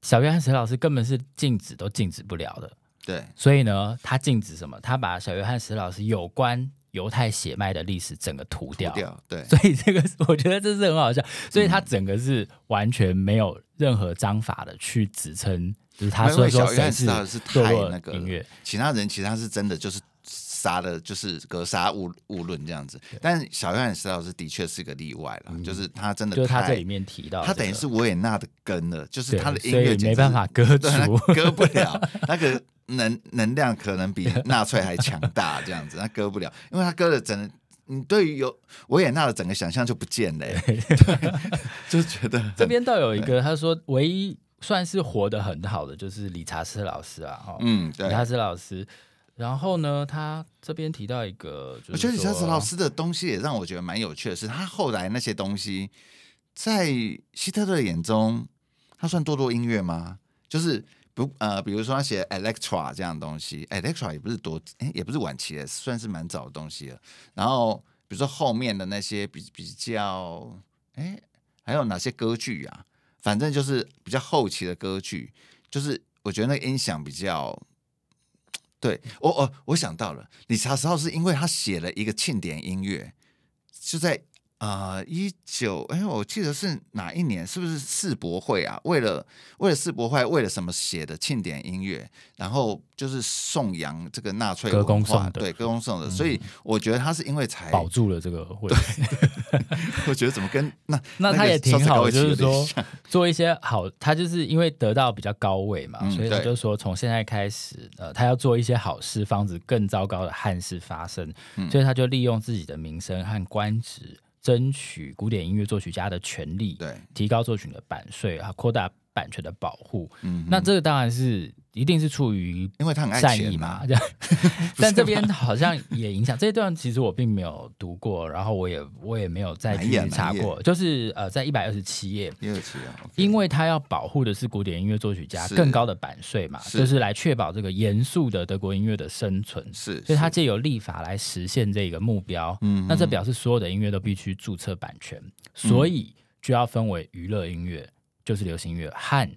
小约翰史特劳斯根本是禁止都禁止不了的。对，所以呢，他禁止什么？他把小约翰史特劳斯有关犹太血脉的历史整个涂掉。掉。对，所以这个我觉得这是很好笑。所以他整个是完全没有任何章法的去指称，就是他说说谁是堕落那个音乐，其他人其他是真的就是。杀的就是格杀勿勿论这样子，但小约翰史老师的确是个例外了，就是他真的，就是他这里面提到，他等于是维也纳的根了，就是他的音乐没办法割除，割不了，那个能能量可能比纳粹还强大，这样子他割不了，因为他割了整个，你对于有维也纳的整个想象就不见了，就觉得 这边倒有一个，他说唯一算是活得很好的就是理查斯老师啊，哦，嗯，理查斯老师。然后呢，他这边提到一个，我觉得理查斯老师的东西也让我觉得蛮有趣的是，他后来那些东西，在希特勒眼中，他算堕落音乐吗？就是不呃，比如说他写 Electra 这样的东西，Electra 也不是多，哎，也不是晚期的，算是蛮早的东西了。然后比如说后面的那些比比较，哎，还有哪些歌剧啊？反正就是比较后期的歌剧，就是我觉得那个音响比较。对我，我我想到了，理查斯浩是，因为他写了一个庆典音乐，就在。啊，一九哎，我记得是哪一年？是不是世博会啊？为了为了世博会，为了什么写的庆典音乐？然后就是颂扬这个纳粹文化，对，歌功颂德。所以我觉得他是因为才保住了这个会。我觉得怎么跟 那那他也挺好，就是说做一些好，他就是因为得到比较高位嘛，所以他就说从现在开始，呃，他要做一些好事，防止更糟糕的憾事发生。所以他就利用自己的名声和官职。争取古典音乐作曲家的权利，对，提高作曲的版税啊，扩大版权的保护。嗯，那这个当然是一定是出于因为他很爱善意嘛。这样，但这边好像也影响这一段，其实我并没有读过，然后我也我也没有再去查过。就是呃，在一百二十七页，一二七页，因为他要保护的是古典音乐作曲家更高的版税嘛，就是来确保这个严肃的德国音乐的生存。是，所以他借由立法来实现这个目标。嗯，那这表示所有的音乐都必须注册版权，所以就要分为娱乐音乐。就是流行乐和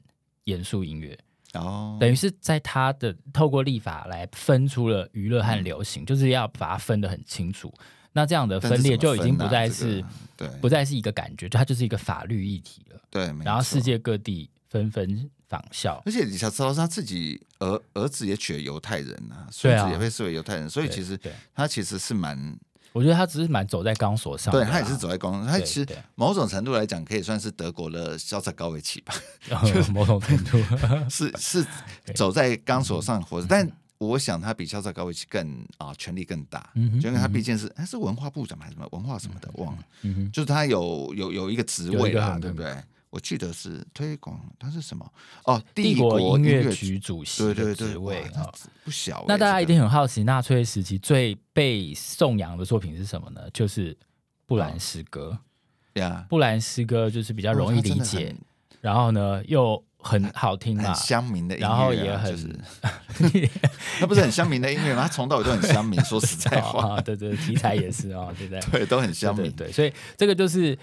严肃音乐哦，等于是在他的透过立法来分出了娱乐和流行，嗯、就是要把它分得很清楚。那这样的分裂就已经不再是，对，不再是一个感觉，就它就是一个法律议题了。对，然后世界各地纷纷仿效，而且你想知道他自己儿儿子也娶了犹太人啊，孙子也被视为犹太人，所以其实他其实是蛮。我觉得他只是蛮走在钢索上，对他也是走在钢索，他其实某种程度来讲，可以算是德国的肖兹高维奇吧，就 是某种程度。是是走在钢索上活着。但我想他比肖兹高维奇更啊权力更大，就因为他毕竟是哎是文化部长还是什么文化什么的忘了，就是他有有有一个职位啦，对不对？我记得是推广，他是什么？哦，帝国音乐局主席对对对，职位啊，不小、欸。那大家一定很好奇，纳粹时期最被颂扬的作品是什么呢？就是布兰诗歌对啊。布兰诗歌就是比较容易理解，然后呢又很好听嘛，乡民的音乐、啊，然后也很，就是、那不是很乡民的音乐吗？他从头都很乡民。说实在话，对，对对，题材也是哦，对不对？对，都很乡民。对，对，对，所以这个就是。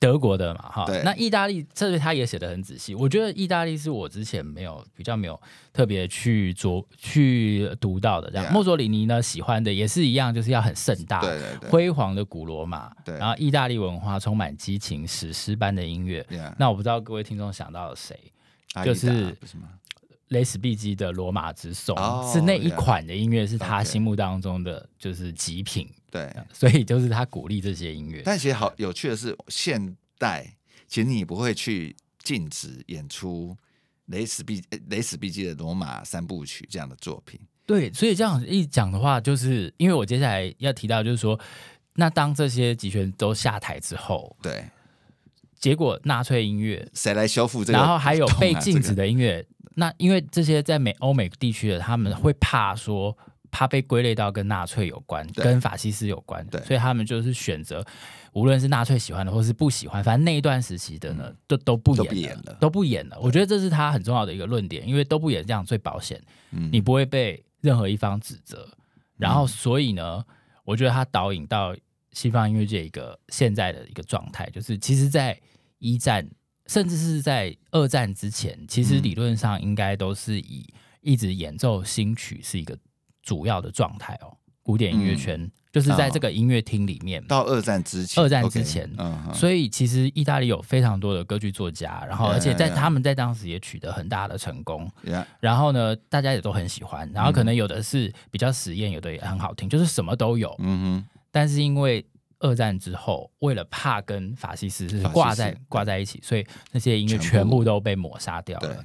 德国的嘛，哈，那意大利这里他也写的很仔细。我觉得意大利是我之前没有比较没有特别去做去读到的。这样，墨索里尼呢喜欢的也是一样，就是要很盛大、对对对辉煌的古罗马。对，然后意大利文化充满激情、史诗般的音乐。那我不知道各位听众想到了谁，就是雷斯毕基的《罗马之颂》，是那一款的音乐，是他心目当中的就是极品。对，所以就是他鼓励这些音乐。但其实好有趣的是，现代其实你不会去禁止演出雷斯毕雷斯毕基的《罗马三部曲》这样的作品。对，所以这样一讲的话，就是因为我接下来要提到，就是说，那当这些集权都下台之后，对，结果纳粹音乐谁来修复这个？然后还有被禁止的音乐，这个、那因为这些在美欧美地区的，他们会怕说。怕被归类到跟纳粹有关，跟法西斯有关，所以他们就是选择，无论是纳粹喜欢的或是不喜欢，反正那一段时期的呢，嗯、都都不演了，都不演了。我觉得这是他很重要的一个论点，因为都不演这样最保险，嗯、你不会被任何一方指责。然后，所以呢，我觉得他导引到西方音乐界一个现在的一个状态，就是其实，在一战甚至是在二战之前，其实理论上应该都是以一直演奏新曲是一个。主要的状态哦，古典音乐圈、嗯、就是在这个音乐厅里面。到二战之前，二战之前，嗯所以其实意大利有非常多的歌剧作家，然后而且在他们在当时也取得很大的成功。然后呢，大家也都很喜欢。然后可能有的是比较实验，有的也很好听，就是什么都有。嗯哼。但是因为二战之后，为了怕跟法西斯是挂在挂在一起，所以那些音乐全部都被抹杀掉了。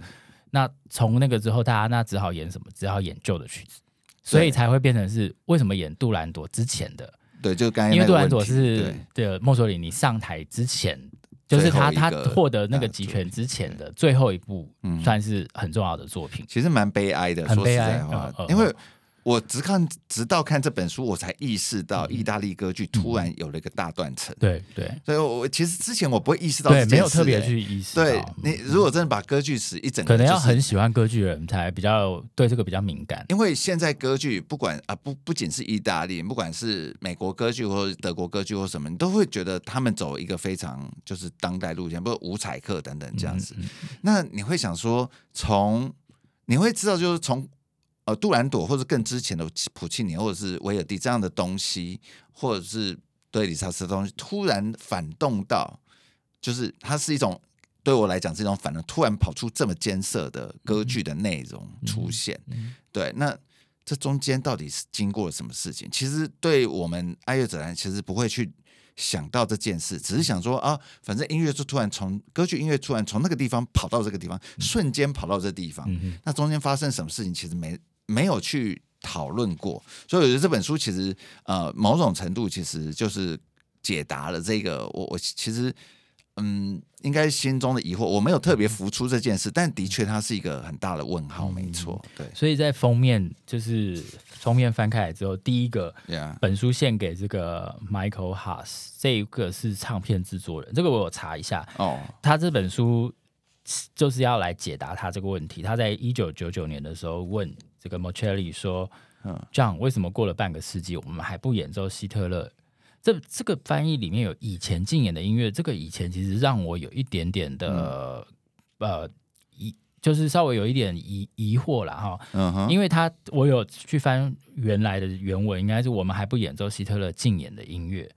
那从那个之后，大家那只好演什么？只好演旧的曲子。所以才会变成是为什么演杜兰朵之前的？对，就刚因为杜兰朵是的墨索里尼上台之前，就是他他获得那个集权之前的最后一部，算是很重要的作品。其实蛮悲哀的，很悲哀，因为。我只看，直到看这本书，我才意识到意大利歌剧突然有了一个大断层。对对，所以我其实之前我不会意识到没有特别去意识到。对你，如果真的把歌剧史一整，可能要很喜欢歌剧的人才比较对这个比较敏感。因为现在歌剧不管啊，不不仅是意大利，不管是美国歌剧或者德国歌剧或什么，你都会觉得他们走一个非常就是当代路线，不是五彩课等等这样子。那你会想说，从你会知道就是从。呃，杜兰朵或者更之前的普契尼或者是维尔蒂这样的东西，或者是对理查斯的东西，突然反动到，就是它是一种对我来讲是一种反动，突然跑出这么艰涩的歌剧的内容出现。对，那这中间到底是经过了什么事情？其实对我们爱乐者来讲，其实不会去想到这件事，只是想说啊，反正音乐就突然从歌剧音乐突然从那个地方跑到这个地方，嗯、瞬间跑到这个地方，那中间发生什么事情，其实没。没有去讨论过，所以我觉得这本书其实呃某种程度其实就是解答了这个我我其实嗯应该心中的疑惑，我没有特别浮出这件事，但的确它是一个很大的问号，没错，对。所以在封面就是封面翻开来之后，第一个本书献给这个 Michael Haas，这一个是唱片制作人，这个我有查一下哦，他这本书就是要来解答他这个问题，他在一九九九年的时候问。这个 Mocelli 说：“嗯，这样为什么过了半个世纪，我们还不演奏希特勒？这这个翻译里面有以前禁演的音乐，这个以前其实让我有一点点的、嗯、呃疑，就是稍微有一点疑疑惑了哈。嗯哼，因为他我有去翻原来的原文，应该是我们还不演奏希特勒禁演的音乐，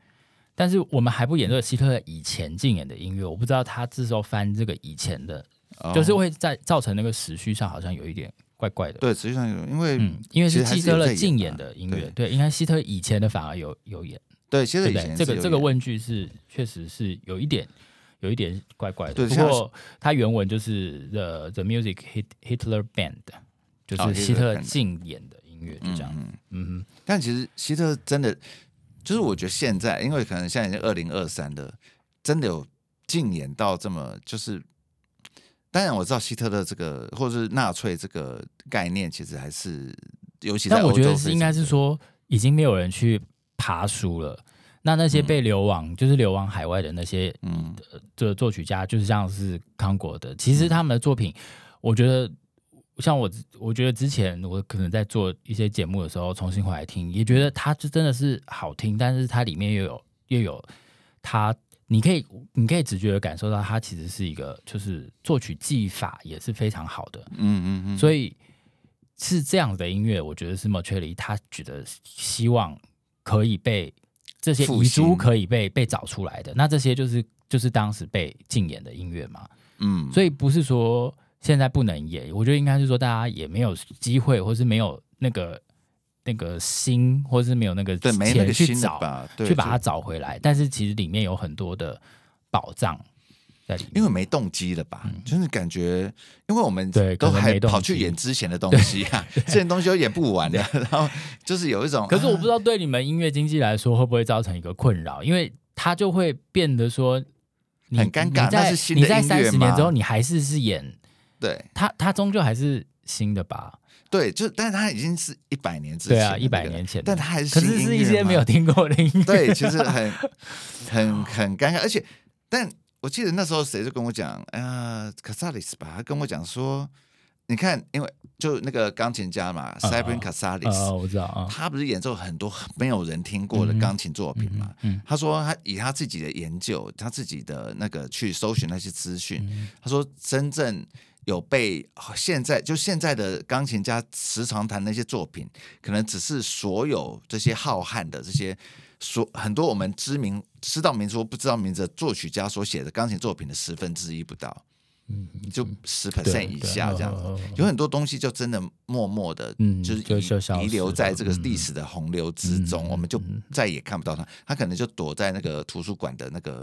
但是我们还不演奏希特勒以前禁演的音乐，我不知道他这时候翻这个以前的，哦、就是会在造成那个时序上好像有一点。”怪怪的，对，实际上有，因为、嗯、因为是希特勒禁演的音乐，对，对，应该希特勒以前的反而有有演，对，希特勒以前这个这个问句是确实是有一点有一点怪怪的。不过它原文就是 the the music hit Hitler band，就是希特勒禁演的音乐，就这样。嗯嗯哼，但其实希特勒真的就是我觉得现在，因为可能现在已经二零二三的，真的有禁演到这么就是。当然我知道希特勒这个或者是纳粹这个概念，其实还是尤其在，但我觉得是应该是说，已经没有人去爬书了。那那些被流亡，嗯、就是流亡海外的那些嗯。的作曲家，就是像是康国的，其实他们的作品，我觉得像我，我觉得之前我可能在做一些节目的时候，重新回来听，也觉得它就真的是好听，但是它里面又有又有它你可以你可以直觉的感受到，他其实是一个就是作曲技法也是非常好的。嗯嗯嗯。所以是这样的音乐，我觉得是 Morcelli 他觉得希望可以被这些遗珠可以被被找出来的。那这些就是就是当时被禁演的音乐嘛。嗯。所以不是说现在不能演，我觉得应该是说大家也没有机会，或是没有那个。那个心，或者是没有那个钱去找，去把它找回来。但是其实里面有很多的宝藏在里面，因为没动机了吧？嗯、就是感觉，因为我们对都还跑去演之前的 东西啊，之前 东西都演不完的。然后就是有一种，可是我不知道对你们音乐经济来说会不会造成一个困扰，因为它就会变得说很尴尬。在是新的你在三十年之后，你还是是演，对它，它终究还是新的吧？对，就但是他已经是一百年之前，对啊，一百年前，但他还是，可是是一些没有听过的音乐，对，其实很 很很尴尬，而且，但我记得那时候谁就跟我讲，呃，卡萨里斯吧，他跟我讲说，你看，因为就那个钢琴家嘛，Cyprian Kassalis，我知道啊，他不是演奏很多没有人听过的钢琴作品嘛，嗯，他说他以他自己的研究，他自己的那个去搜寻那些资讯，他说真正。有被现在就现在的钢琴家时常弹那些作品，可能只是所有这些浩瀚的这些所很多我们知名知道名字或不知道名字的作曲家所写的钢琴作品的十分之一不到。嗯，就十 percent 以下这样子，有很多东西就真的默默的，嗯，就是遗留在这个历史的洪流之中，嗯、我们就再也看不到它。它可能就躲在那个图书馆的那个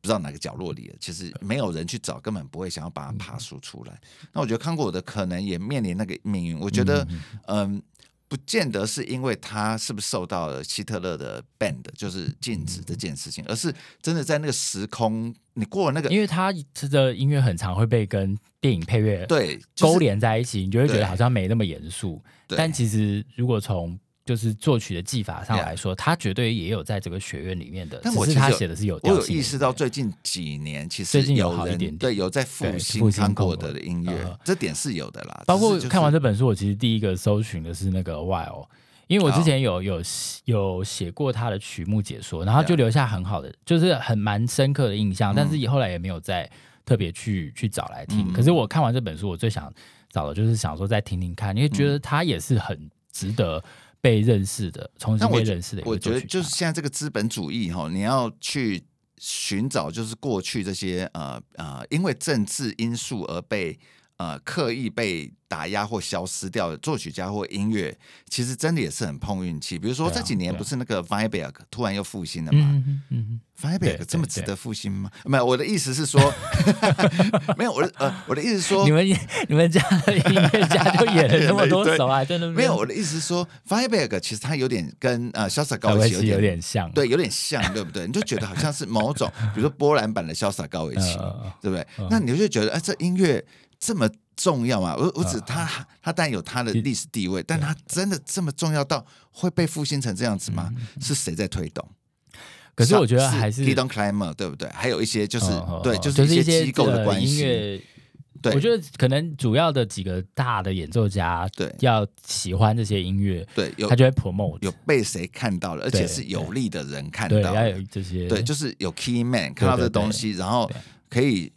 不知道哪个角落里了。其实没有人去找，根本不会想要把它爬梳出来。嗯、那我觉得看过我的可能也面临那个命运。我觉得，嗯。嗯不见得是因为他是不是受到了希特勒的 ban，就是禁止这件事情，而是真的在那个时空，你过了那个，因为他的音乐很常会被跟电影配乐对勾连在一起，你就会觉得好像没那么严肃，但其实如果从就是作曲的技法上来说.他绝对也有在这个学院里面的。但我是他写的是有，我有意识到最近几年其实最近有好一点点，对，有在复兴康果的音乐，呃、这点是有的啦。包括看完这本书，我其实第一个搜寻的是那个 While，因为我之前有有有写过他的曲目解说，然后就留下很好的，就是很蛮深刻的印象。但是以后来也没有再特别去去找来听。嗯、可是我看完这本书，我最想找的就是想说再听听看，因为觉得他也是很值得。被认识的，重新被认识的一个。我觉得就是现在这个资本主义哈，你要去寻找，就是过去这些呃呃，因为政治因素而被呃刻意被。打压或消失掉的作曲家或音乐，其实真的也是很碰运气。比如说这几年不是那个 Weinberg 突然又复兴了吗？Weinberg 这么值得复兴吗？没有，我的意思是说，没有我的呃，我的意思是说，你们你们家的音乐家就演了那么多 首啊，真的没有。我的意思是说 Weinberg 其实它有点跟呃潇洒高维奇有点像，对，有点像，对不对？你就觉得好像是某种，比如说波兰版的潇洒高维奇，对不对？那你就觉得哎，这音乐这么。重要嘛？我我只他，他当然有他的历史地位，但他真的这么重要到会被复兴成这样子吗？是谁在推动？可是我觉得还是 Gidon Climber 对不对？还有一些就是对，就是一些机构的关系。对，我觉得可能主要的几个大的演奏家对要喜欢这些音乐，对，他就会 promote，有被谁看到了，而且是有利的人看到，要有这些，对，就是有 key man 看到这东西，然后可以。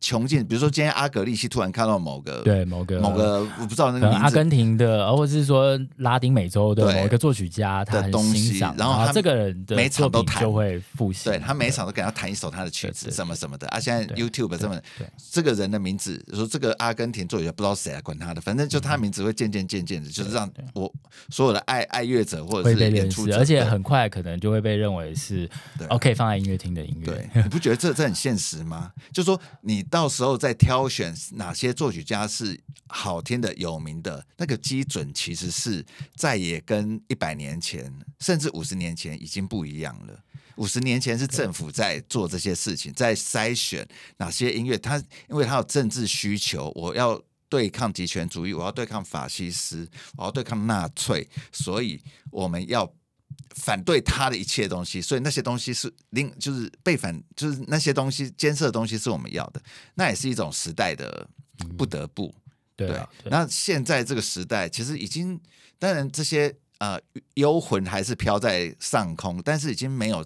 穷尽，比如说今天阿格利西突然看到某个对某个某个我不知道那个阿根廷的，或者是说拉丁美洲的某一个作曲家他很欣赏，然后他这个人的每场都弹。就会复习，对他每场都给他弹一首他的曲子什么什么的。啊。现在 YouTube 这么这个人的名字，说这个阿根廷作曲家不知道谁来管他的，反正就他名字会渐渐渐渐的，就是让我所有的爱爱乐者或者是演出者，而且很快可能就会被认为是 OK 放在音乐厅的音乐。对，你不觉得这这很现实吗？就说你。到时候再挑选哪些作曲家是好听的、有名的，那个基准其实是再也跟一百年前甚至五十年前已经不一样了。五十年前是政府在做这些事情，在筛选哪些音乐，它因为它有政治需求，我要对抗极权主义，我要对抗法西斯，我要对抗纳粹，所以我们要。反对他的一切东西，所以那些东西是另就是被反，就是那些东西监视的东西是我们要的，那也是一种时代的不得不。嗯、对，对，那现在这个时代其实已经，当然这些呃幽魂还是飘在上空，但是已经没有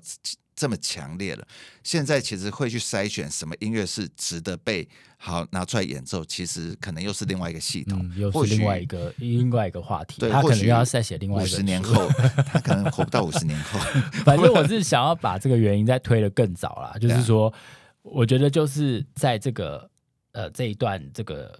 这么强烈了。现在其实会去筛选什么音乐是值得被好拿出来演奏，其实可能又是另外一个系统，嗯、又是另外一个另外一个话题。对，他可能要再写另外一个。五十年后，他可能活不到五十年后。反正我是想要把这个原因再推得更早啦，就是说，我觉得就是在这个呃这一段这个。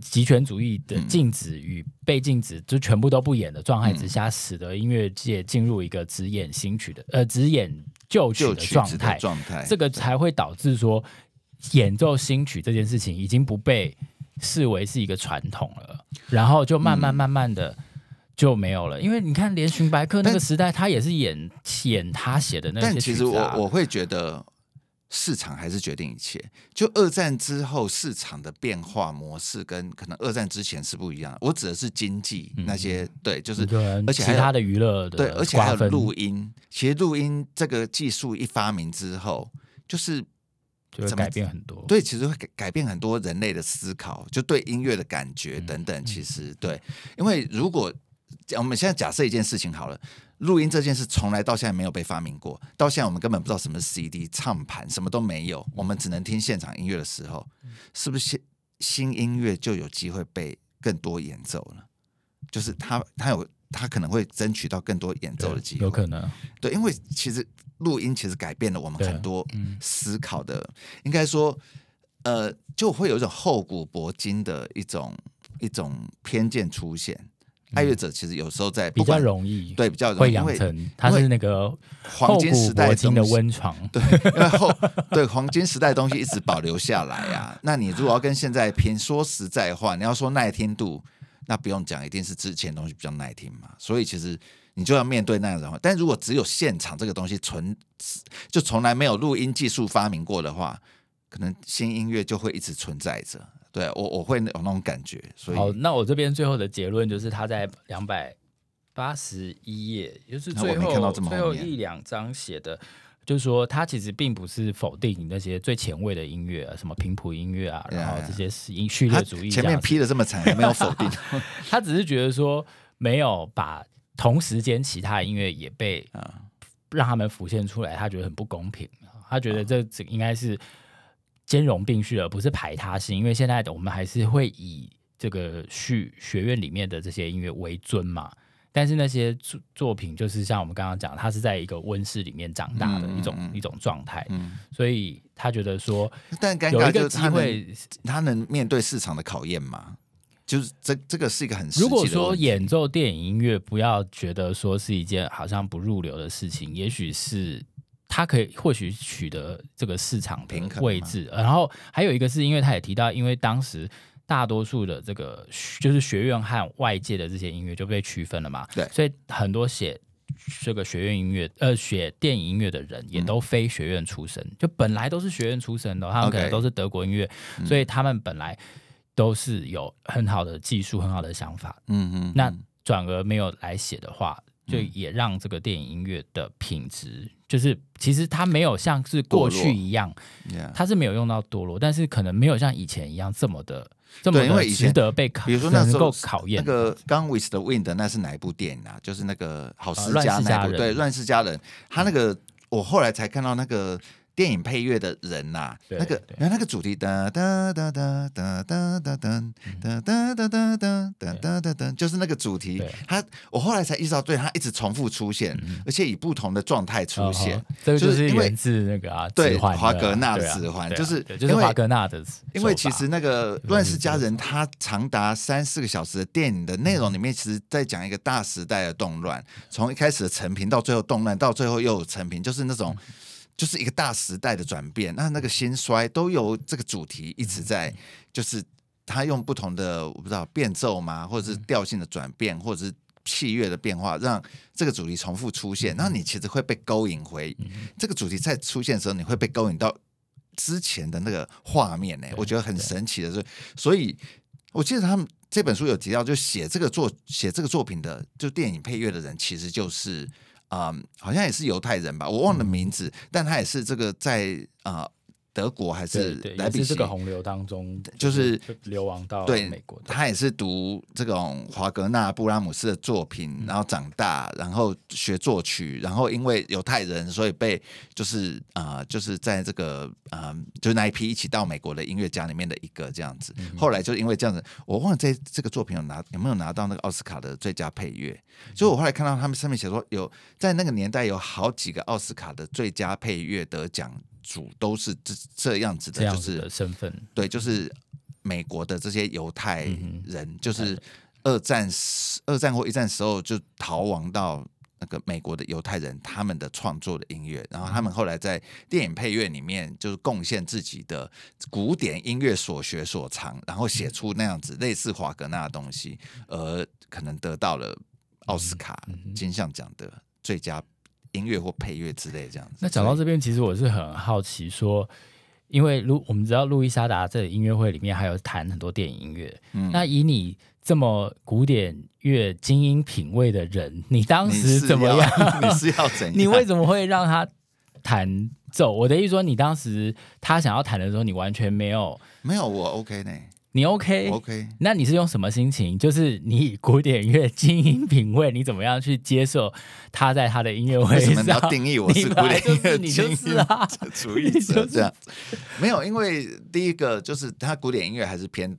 极权主义的禁止与被禁止，就全部都不演的状态之下，使得音乐界进入一个只演新曲的呃只演旧曲的状态。状态，这个才会导致说演奏新曲这件事情已经不被视为是一个传统了，然后就慢慢慢慢的就没有了。因为你看，连荀白克那个时代，他也是演演他写的那些其实我我会觉得。市场还是决定一切。就二战之后市场的变化模式跟可能二战之前是不一样。我指的是经济那些，对，就是而且其他的娱乐的对，而且还有录音。其实录音这个技术一发明之后，就是就会改变很多。对，其实会改改变很多人类的思考，就对音乐的感觉等等。其实对，因为如果我们现在假设一件事情好了。录音这件事从来到现在没有被发明过，到现在我们根本不知道什么是 CD 唱盘，什么都没有，我们只能听现场音乐的时候，是不是新新音乐就有机会被更多演奏了？就是他他有他可能会争取到更多演奏的机会，有可能对，因为其实录音其实改变了我们很多思考的，应该说呃就会有一种厚古薄今的一种一种偏见出现。爱乐者其实有时候在比较容易，对比较容易会养成，它是那个黄金时代的温床，对，因为后对黄金时代的东西一直保留下来啊。那你如果要跟现在拼，说实在话，你要说耐听度，那不用讲，一定是之前的东西比较耐听嘛。所以其实你就要面对那样的话。但如果只有现场这个东西存，就从来没有录音技术发明过的话，可能新音乐就会一直存在着。对我我会有那种感觉，所以好，那我这边最后的结论就是他在两百八十一页，就是最后最后一两章写的，就是说他其实并不是否定那些最前卫的音乐啊，什么频谱音乐啊，然后这些是音序列主义，前面批的这么惨，没有否定，他只是觉得说没有把同时间其他音乐也被让他们浮现出来，他觉得很不公平，他觉得这这应该是。兼容并蓄，而不是排他性。因为现在的我们还是会以这个学学院里面的这些音乐为尊嘛。但是那些作作品，就是像我们刚刚讲，他是在一个温室里面长大的一种、嗯、一种状态。嗯，所以他觉得说，但尴尬就是他能他能面对市场的考验吗？就是这这个是一个很如果说演奏电影音乐，不要觉得说是一件好像不入流的事情，也许是。他可以或许取得这个市场的位置，然后还有一个是因为他也提到，因为当时大多数的这个就是学院和外界的这些音乐就被区分了嘛，对，所以很多写这个学院音乐呃写电影音乐的人也都非学院出身，嗯、就本来都是学院出身的，他们可能都是德国音乐，嗯、所以他们本来都是有很好的技术、很好的想法，嗯嗯，那转而没有来写的话。就也让这个电影音乐的品质，就是其实它没有像是过去一样，它是没有用到堕落，但是可能没有像以前一样这么的这么因为值得被考，比如说那时候考验。那个《Gone with the Wind》那是哪一部电影啊？就是那个好世家那部，对，《乱世佳人》。他那个我后来才看到那个。电影配乐的人呐，那个，然后那个主题哒哒哒哒哒哒哒哒哒哒哒哒哒哒哒就是那个主题。他我后来才意识到，对，他一直重复出现，而且以不同的状态出现。这个就是源自那个啊，对，华格纳的指环，就是就是华格纳的。因为其实那个《乱世佳人》它长达三四个小时的电影的内容里面，其实在讲一个大时代的动乱，从一开始的成平到最后动乱，到最后又有成平，就是那种。就是一个大时代的转变，那那个兴衰都由这个主题一直在，就是他用不同的我不知道变奏嘛，或者是调性的转变，或者是器乐的变化，让这个主题重复出现。然后你其实会被勾引回这个主题再出现的时候，你会被勾引到之前的那个画面呢。我觉得很神奇的是，所以我记得他们这本书有提到，就写这个作写这个作品的，就电影配乐的人，其实就是。啊、嗯，好像也是犹太人吧，我忘了名字，嗯、但他也是这个在啊、呃、德国还是莱比锡这个洪流当中，就是流亡到对美国。他也是读这种华格纳、布拉姆斯的作品，然后长大，然后学作曲，然后因为犹太人，所以被就是啊、呃，就是在这个啊、呃，就是那一批一起到美国的音乐家里面的一个这样子。后来就因为这样子，我忘了这这个作品有拿有没有拿到那个奥斯卡的最佳配乐。所以我后来看到他们上面写说，有在那个年代有好几个奥斯卡的最佳配乐得奖。主都是这这样子的，就是身份，对，就是美国的这些犹太人，嗯、就是二战时、二战或一战时候就逃亡到那个美国的犹太人，他们的创作的音乐，然后他们后来在电影配乐里面就是贡献自己的古典音乐所学所长，然后写出那样子类似华格纳的东西，而可能得到了奥斯卡金像奖的最佳。音乐或配乐之类这样子。那讲到这边，其实我是很好奇，说，因为路我们知道路易莎达这音乐会里面还有弹很多电影音乐。嗯，那以你这么古典乐精英品味的人，你当时怎么样？你是要怎样？你为什么会让他弹奏？我的意思说，你当时他想要弹的时候，你完全没有？没有，我 OK 呢。你 OK？OK？、那你是用什么心情？就是你以古典乐精英品味，你怎么样去接受他在他的音乐会上？为什么你要定义我是 古典乐你就是啊，主义者这样？没有，因为第一个就是他古典音乐还是偏。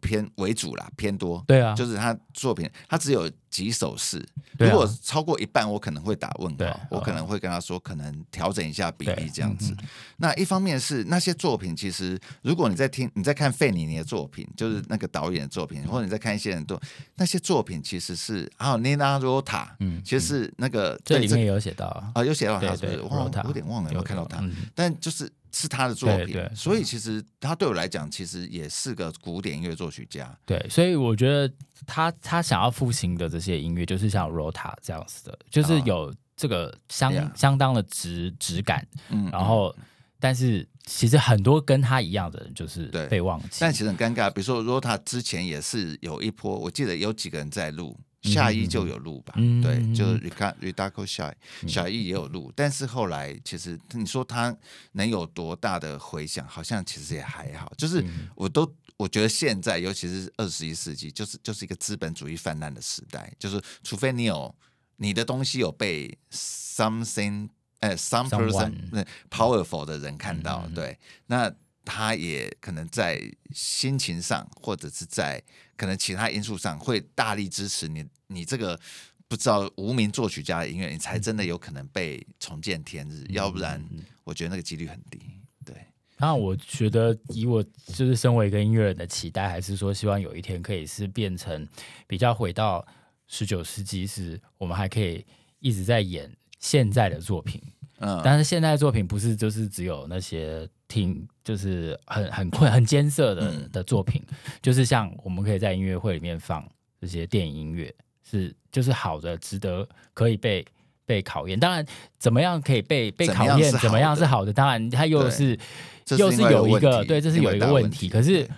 偏为主啦，偏多。对啊，就是他作品，他只有几首诗。如果超过一半，我可能会打问号。我可能会跟他说，可能调整一下比例这样子。那一方面是那些作品，其实如果你在听、你在看费里尼的作品，就是那个导演的作品，或者你在看一些人都那些作品，其实是还有 Nina Rota，嗯，其实是那个这里面有写到啊，有写到他是不是？我有点忘了有看到他，但就是。是他的作品，对对，所以其实他对我来讲，其实也是个古典音乐作曲家。对，所以我觉得他他想要复兴的这些音乐，就是像 Rota 这样子的，就是有这个相、哦、相当的质质感。嗯，然后，嗯、但是其实很多跟他一样的人，就是被忘记。但其实很尴尬，比如说 Rota 之前也是有一波，我记得有几个人在录。夏一就有录吧，嗯、对，就 Ridacco 夏夏伊也有录，但是后来其实你说他能有多大的回响，好像其实也还好。就是我都我觉得现在，尤其是二十一世纪，就是就是一个资本主义泛滥的时代，就是除非你有你的东西有被 something 呃 some person powerful 的人看到，嗯、对，那。他也可能在心情上，或者是在可能其他因素上，会大力支持你。你这个不知道无名作曲家的音乐，你才真的有可能被重见天日。嗯、要不然，我觉得那个几率很低。对。那我觉得，以我就是身为一个音乐人的期待，还是说希望有一天可以是变成比较回到十九世纪，是我们还可以一直在演现在的作品。嗯。但是现在的作品不是就是只有那些。听就是很很困很艰涩的的作品，嗯、就是像我们可以在音乐会里面放这些电影音乐，是就是好的，值得可以被被考验。当然，怎么样可以被被考验？怎么样是好的？当然，它又是，是又是有一个对，这是有一个问题。可是，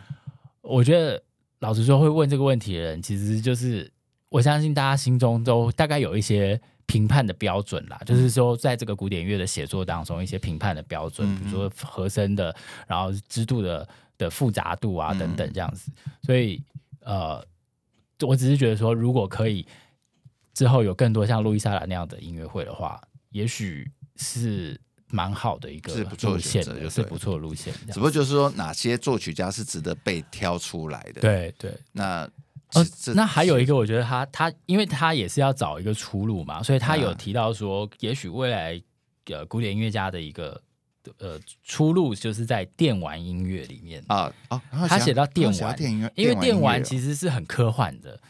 我觉得老实说，会问这个问题的人，其实就是我相信大家心中都大概有一些。评判的标准啦，就是说，在这个古典乐的写作当中，一些评判的标准，比如说和声的，然后织度的的复杂度啊等等这样子。所以，呃，我只是觉得说，如果可以之后有更多像路易莎兰那样的音乐会的话，也许是蛮好的一个路线的，是不错的路线。只不过就是说，哪些作曲家是值得被挑出来的？对对，那。呃，那还有一个，我觉得他他，因为他也是要找一个出路嘛，所以他有提到说，也许未来呃古典音乐家的一个呃出路，就是在电玩音乐里面啊啊，他写到电玩，因为电玩其实是很科幻的，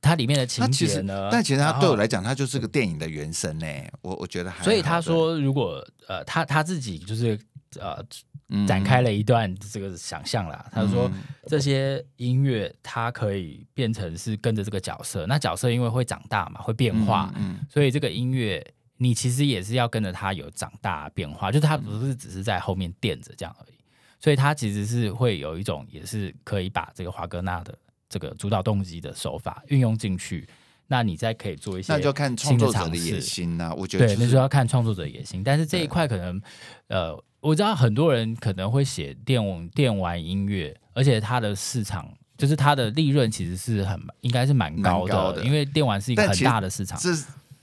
它里面的情节呢，但其实他对我来讲，它就是个电影的原声呢，我我觉得还，所以他说，如果呃他他自己就是呃。展开了一段这个想象啦。他说这些音乐它可以变成是跟着这个角色，那角色因为会长大嘛，会变化，所以这个音乐你其实也是要跟着它有长大变化，就是他不是只是在后面垫着这样而已，所以它其实是会有一种也是可以把这个华格纳的这个主导动机的手法运用进去，那你再可以做一些，那就看创作者的野心呐、啊。我觉得、就是、对，那就要看创作者的野心。但是这一块可能，呃，我知道很多人可能会写电电玩音乐，而且它的市场就是它的利润其实是很应该是蛮高，高的，因为电玩是一个很大的市场。这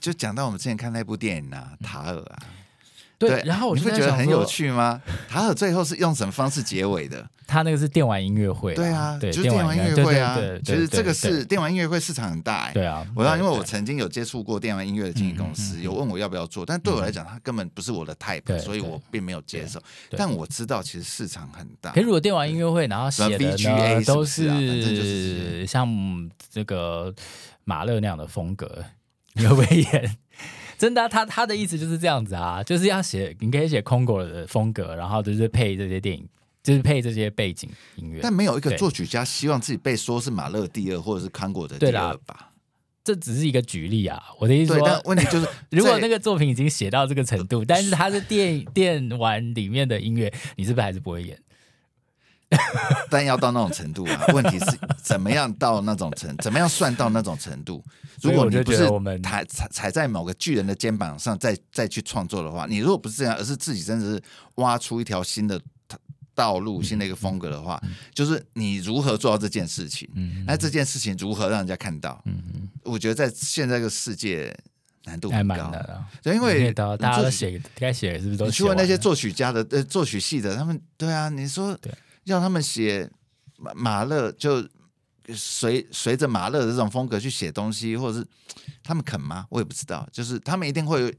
就讲到我们之前看那部电影啊，塔尔啊。对，对，然后我就觉得很有趣吗？塔尔最后是用什么方式结尾的？他那个是电玩音乐会，对啊，对，就是电玩音乐会啊。其实这个是电玩音乐会市场很大，对啊。我知道，因为我曾经有接触过电玩音乐的经纪公司，有问我要不要做，但对我来讲，它根本不是我的 type，所以我并没有接受。但我知道，其实市场很大。可是如果电玩音乐会，然后写的呢都是像这个马勒那样的风格，你会不会演？真的、啊，他他的意思就是这样子啊，就是要写，你可以写空狗的风格，然后就是配这些电影，就是配这些背景音乐。但没有一个作曲家希望自己被说是马勒第二，或者是康果的第二吧？这只是一个举例啊。我的意思说，但问题就是，如果那个作品已经写到这个程度，但是它是电电玩里面的音乐，你是不是还是不会演？但要到那种程度啊？问题是怎么样到那种程，怎么样算到那种程度？如果你不是踩踩踩在某个巨人的肩膀上再再去创作的话，你如果不是这样，而是自己真的是挖出一条新的道路、新的一个风格的话，就是你如何做到这件事情？嗯那这件事情如何让人家看到？嗯我觉得在现在这个世界难度蛮高，对，因为大家都写该写是不是都？你去问那些作曲家的呃作曲系的，他们对啊，你说对。要他们写马马勒，就随随着马勒的这种风格去写东西，或者是他们肯吗？我也不知道。就是他们一定会有，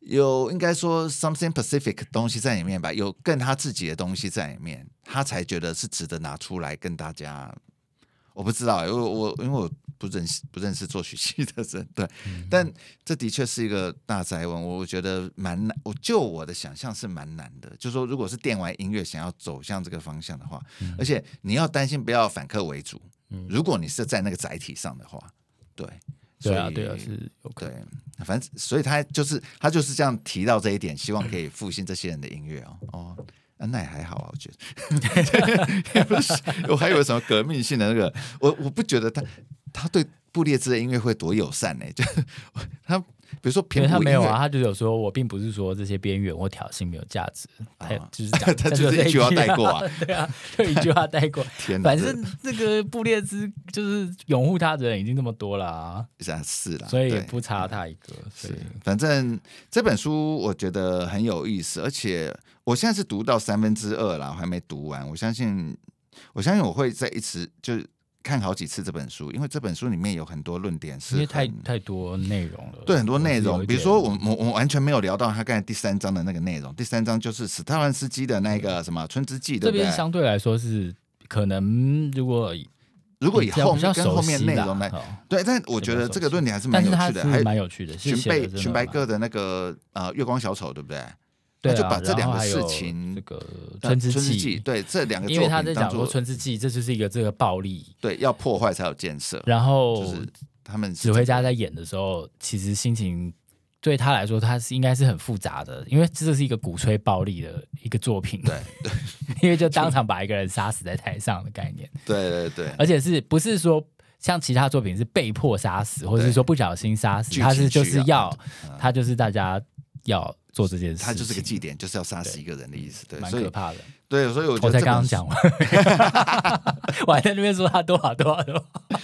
有应该说 something specific 东西在里面吧，有更他自己的东西在里面，他才觉得是值得拿出来跟大家。我不知道，因为我因为我不认识不认识作曲系的人，对，嗯、但这的确是一个大宅文，我觉得蛮难。我就我的想象是蛮难的，就是说，如果是电玩音乐想要走向这个方向的话，嗯、而且你要担心不要反客为主。嗯、如果你是在那个载体上的话，对，对啊，对啊，是。对，反正所以他就是他就是这样提到这一点，希望可以复兴这些人的音乐哦。哦。啊，那也还好啊，我觉得，不是，我还以为什么革命性的那个，我我不觉得他他对布列兹的音乐会多友善呢？就他比如说，他没有啊，他就有说，我并不是说这些边缘或挑衅没有价值，他就是讲，他就是一句话带过啊，对啊，就一句话带过。天哪，反正那个布列兹就是拥护他的人已经这么多了啊，是啦，所以不差他一个。是，反正这本书我觉得很有意思，而且。我现在是读到三分之二了，我还没读完。我相信，我相信我会再一次就看好几次这本书，因为这本书里面有很多论点是，因为太太多内容了。对，很多内容，比如说我我我完全没有聊到他刚才第三章的那个内容。第三章就是史特兰斯基的那个什么《春之祭》？这边相对来说是可能，如果如果以后面跟后面内容来，对，但我觉得这个论点还是蛮有趣的，还蛮有趣的。荀贝荀白鸽的那个呃月光小丑，对不对？他就把这两个事情，这个《春之祭》对这两个，因为他在讲说《春之祭》，这就是一个这个暴力，对，要破坏才有建设。然后就是他们指挥家在演的时候，其实心情对他来说，他是应该是很复杂的，因为这是一个鼓吹暴力的一个作品，对对，因为就当场把一个人杀死在台上的概念，对对对，而且是不是说像其他作品是被迫杀死，或者是说不小心杀死，他是就是要他就是大家要。做这件事，他就是个祭典，就是要杀死一个人的意思，对，蛮可怕的。对，所以我觉得我才刚刚讲完，我还在那边说他多好多好多好。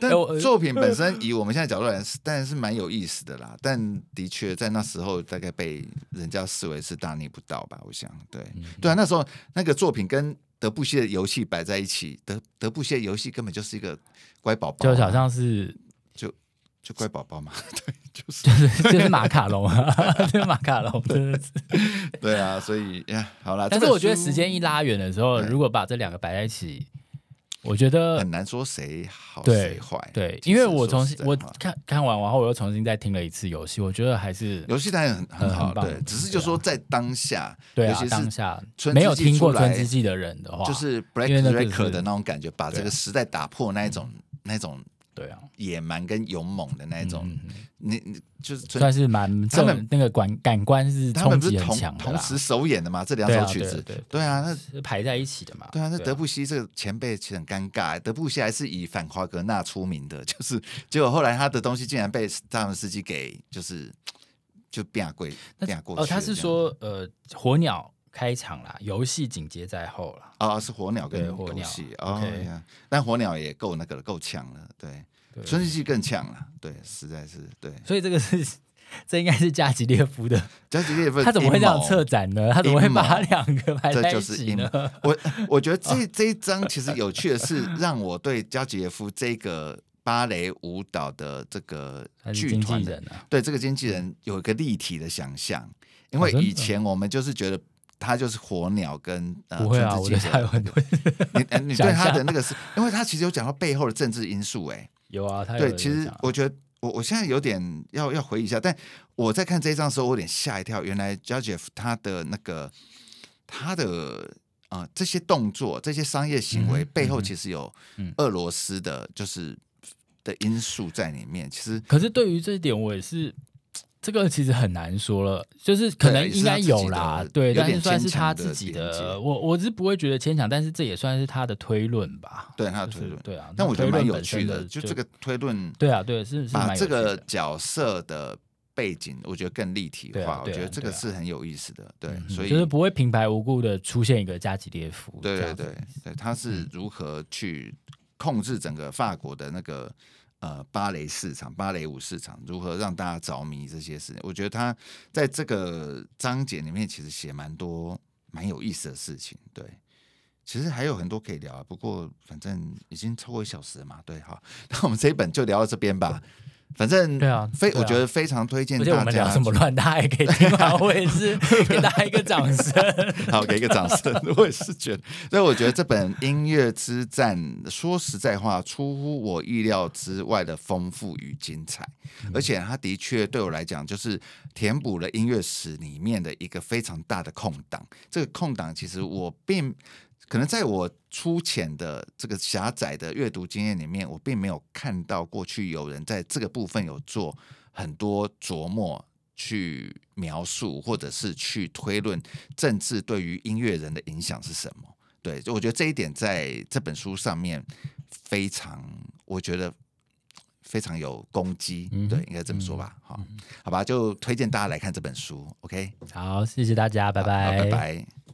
但 作品本身以我们现在角度来说，当然是蛮有意思的啦。但的确在那时候，大概被人家视为是大逆不道吧。我想，对，嗯、对啊，那时候那个作品跟德布西的游戏摆在一起，德德布西的游戏根本就是一个乖宝宝，就好像是就就乖宝宝嘛，对。就是就是就是马卡龙啊，就是马卡龙，真的是。对啊，所以呀，好了。但是我觉得时间一拉远的时候，如果把这两个摆在一起，我觉得很难说谁好谁坏。对，因为我重新我看看完，然后我又重新再听了一次游戏，我觉得还是游戏当然很很好，对。只是就说在当下，对啊，当下没有听过《春之祭》的人的话，就是 Break the Record 的那种感觉，把这个时代打破那一种那种。对啊，野蛮跟勇猛的那种，嗯、你你就是算是蛮他们那个感感官是冲击很强的，同时首演的嘛，这两首曲子，对，啊对，啊，那是排在一起的嘛，对啊，那德布西这个前辈其实很尴尬，德布西还是以反华格纳出名的，就是结果后来他的东西竟然被萨文斯基给就是就变贵变过去哦，他是说呃火鸟。开场啦，游戏紧接在后了。啊，是火鸟跟游戏哦，okay. 但火鸟也够那个了，够呛了。对，春之祭更呛了。对，实在是对。所以这个是，这应该是加吉列夫的。加吉列夫他怎么会这样策展呢？他怎么会把两个排在一起呢？我 我觉得这这一张其实有趣的是，让我对加吉列夫这个芭蕾舞蹈的这个剧团的，啊、对这个经纪人有一个立体的想象，因为以前我们就是觉得。他就是火鸟跟呃，不会啊，我觉得他有很多。你 你对他的那个是，因为他其实有讲到背后的政治因素，哎，有啊，他有对，其实我觉得我我现在有点要要回忆一下，但我在看这一张的时候，我有点吓一跳，原来 Georgiev 他的那个他的啊、呃、这些动作、这些商业行为背后，其实有俄罗斯的，就是的因素在里面。其实，可是对于这一点，我也是。这个其实很难说了，就是可能应该有啦，对，但是算是他自己的，我我是不会觉得牵强，但是这也算是他的推论吧，对他的推论，就是，对啊，但我觉得蛮有趣的，就这个推论，对啊，对，是是把这个角色的背景，我觉得更立体化，我觉得这个是很有意思的，对，所以就是不会平白无故的出现一个加吉列夫，对对对对，他是如何去控制整个法国的那个。呃，芭蕾市场、芭蕾舞市场如何让大家着迷这些事情，我觉得他在这个章节里面其实写蛮多蛮有意思的事情。对，其实还有很多可以聊啊，不过反正已经超过一小时了嘛。对，好，那我们这一本就聊到这边吧。反正对啊，非我觉得非常推荐大家。我们聊什么乱，大家也可以听完。我也是给大家一个掌声，好，给一个掌声。我也是觉得，所以我觉得这本《音乐之战》说实在话，出乎我意料之外的丰富与精彩，而且它的确对我来讲，就是填补了音乐史里面的一个非常大的空档。这个空档其实我并。可能在我粗浅的这个狭窄的阅读经验里面，我并没有看到过去有人在这个部分有做很多琢磨，去描述或者是去推论政治对于音乐人的影响是什么。对，就我觉得这一点在这本书上面非常，我觉得非常有攻击。对，应该这么说吧。好，好吧，就推荐大家来看这本书。OK，好，谢谢大家，拜拜，拜拜。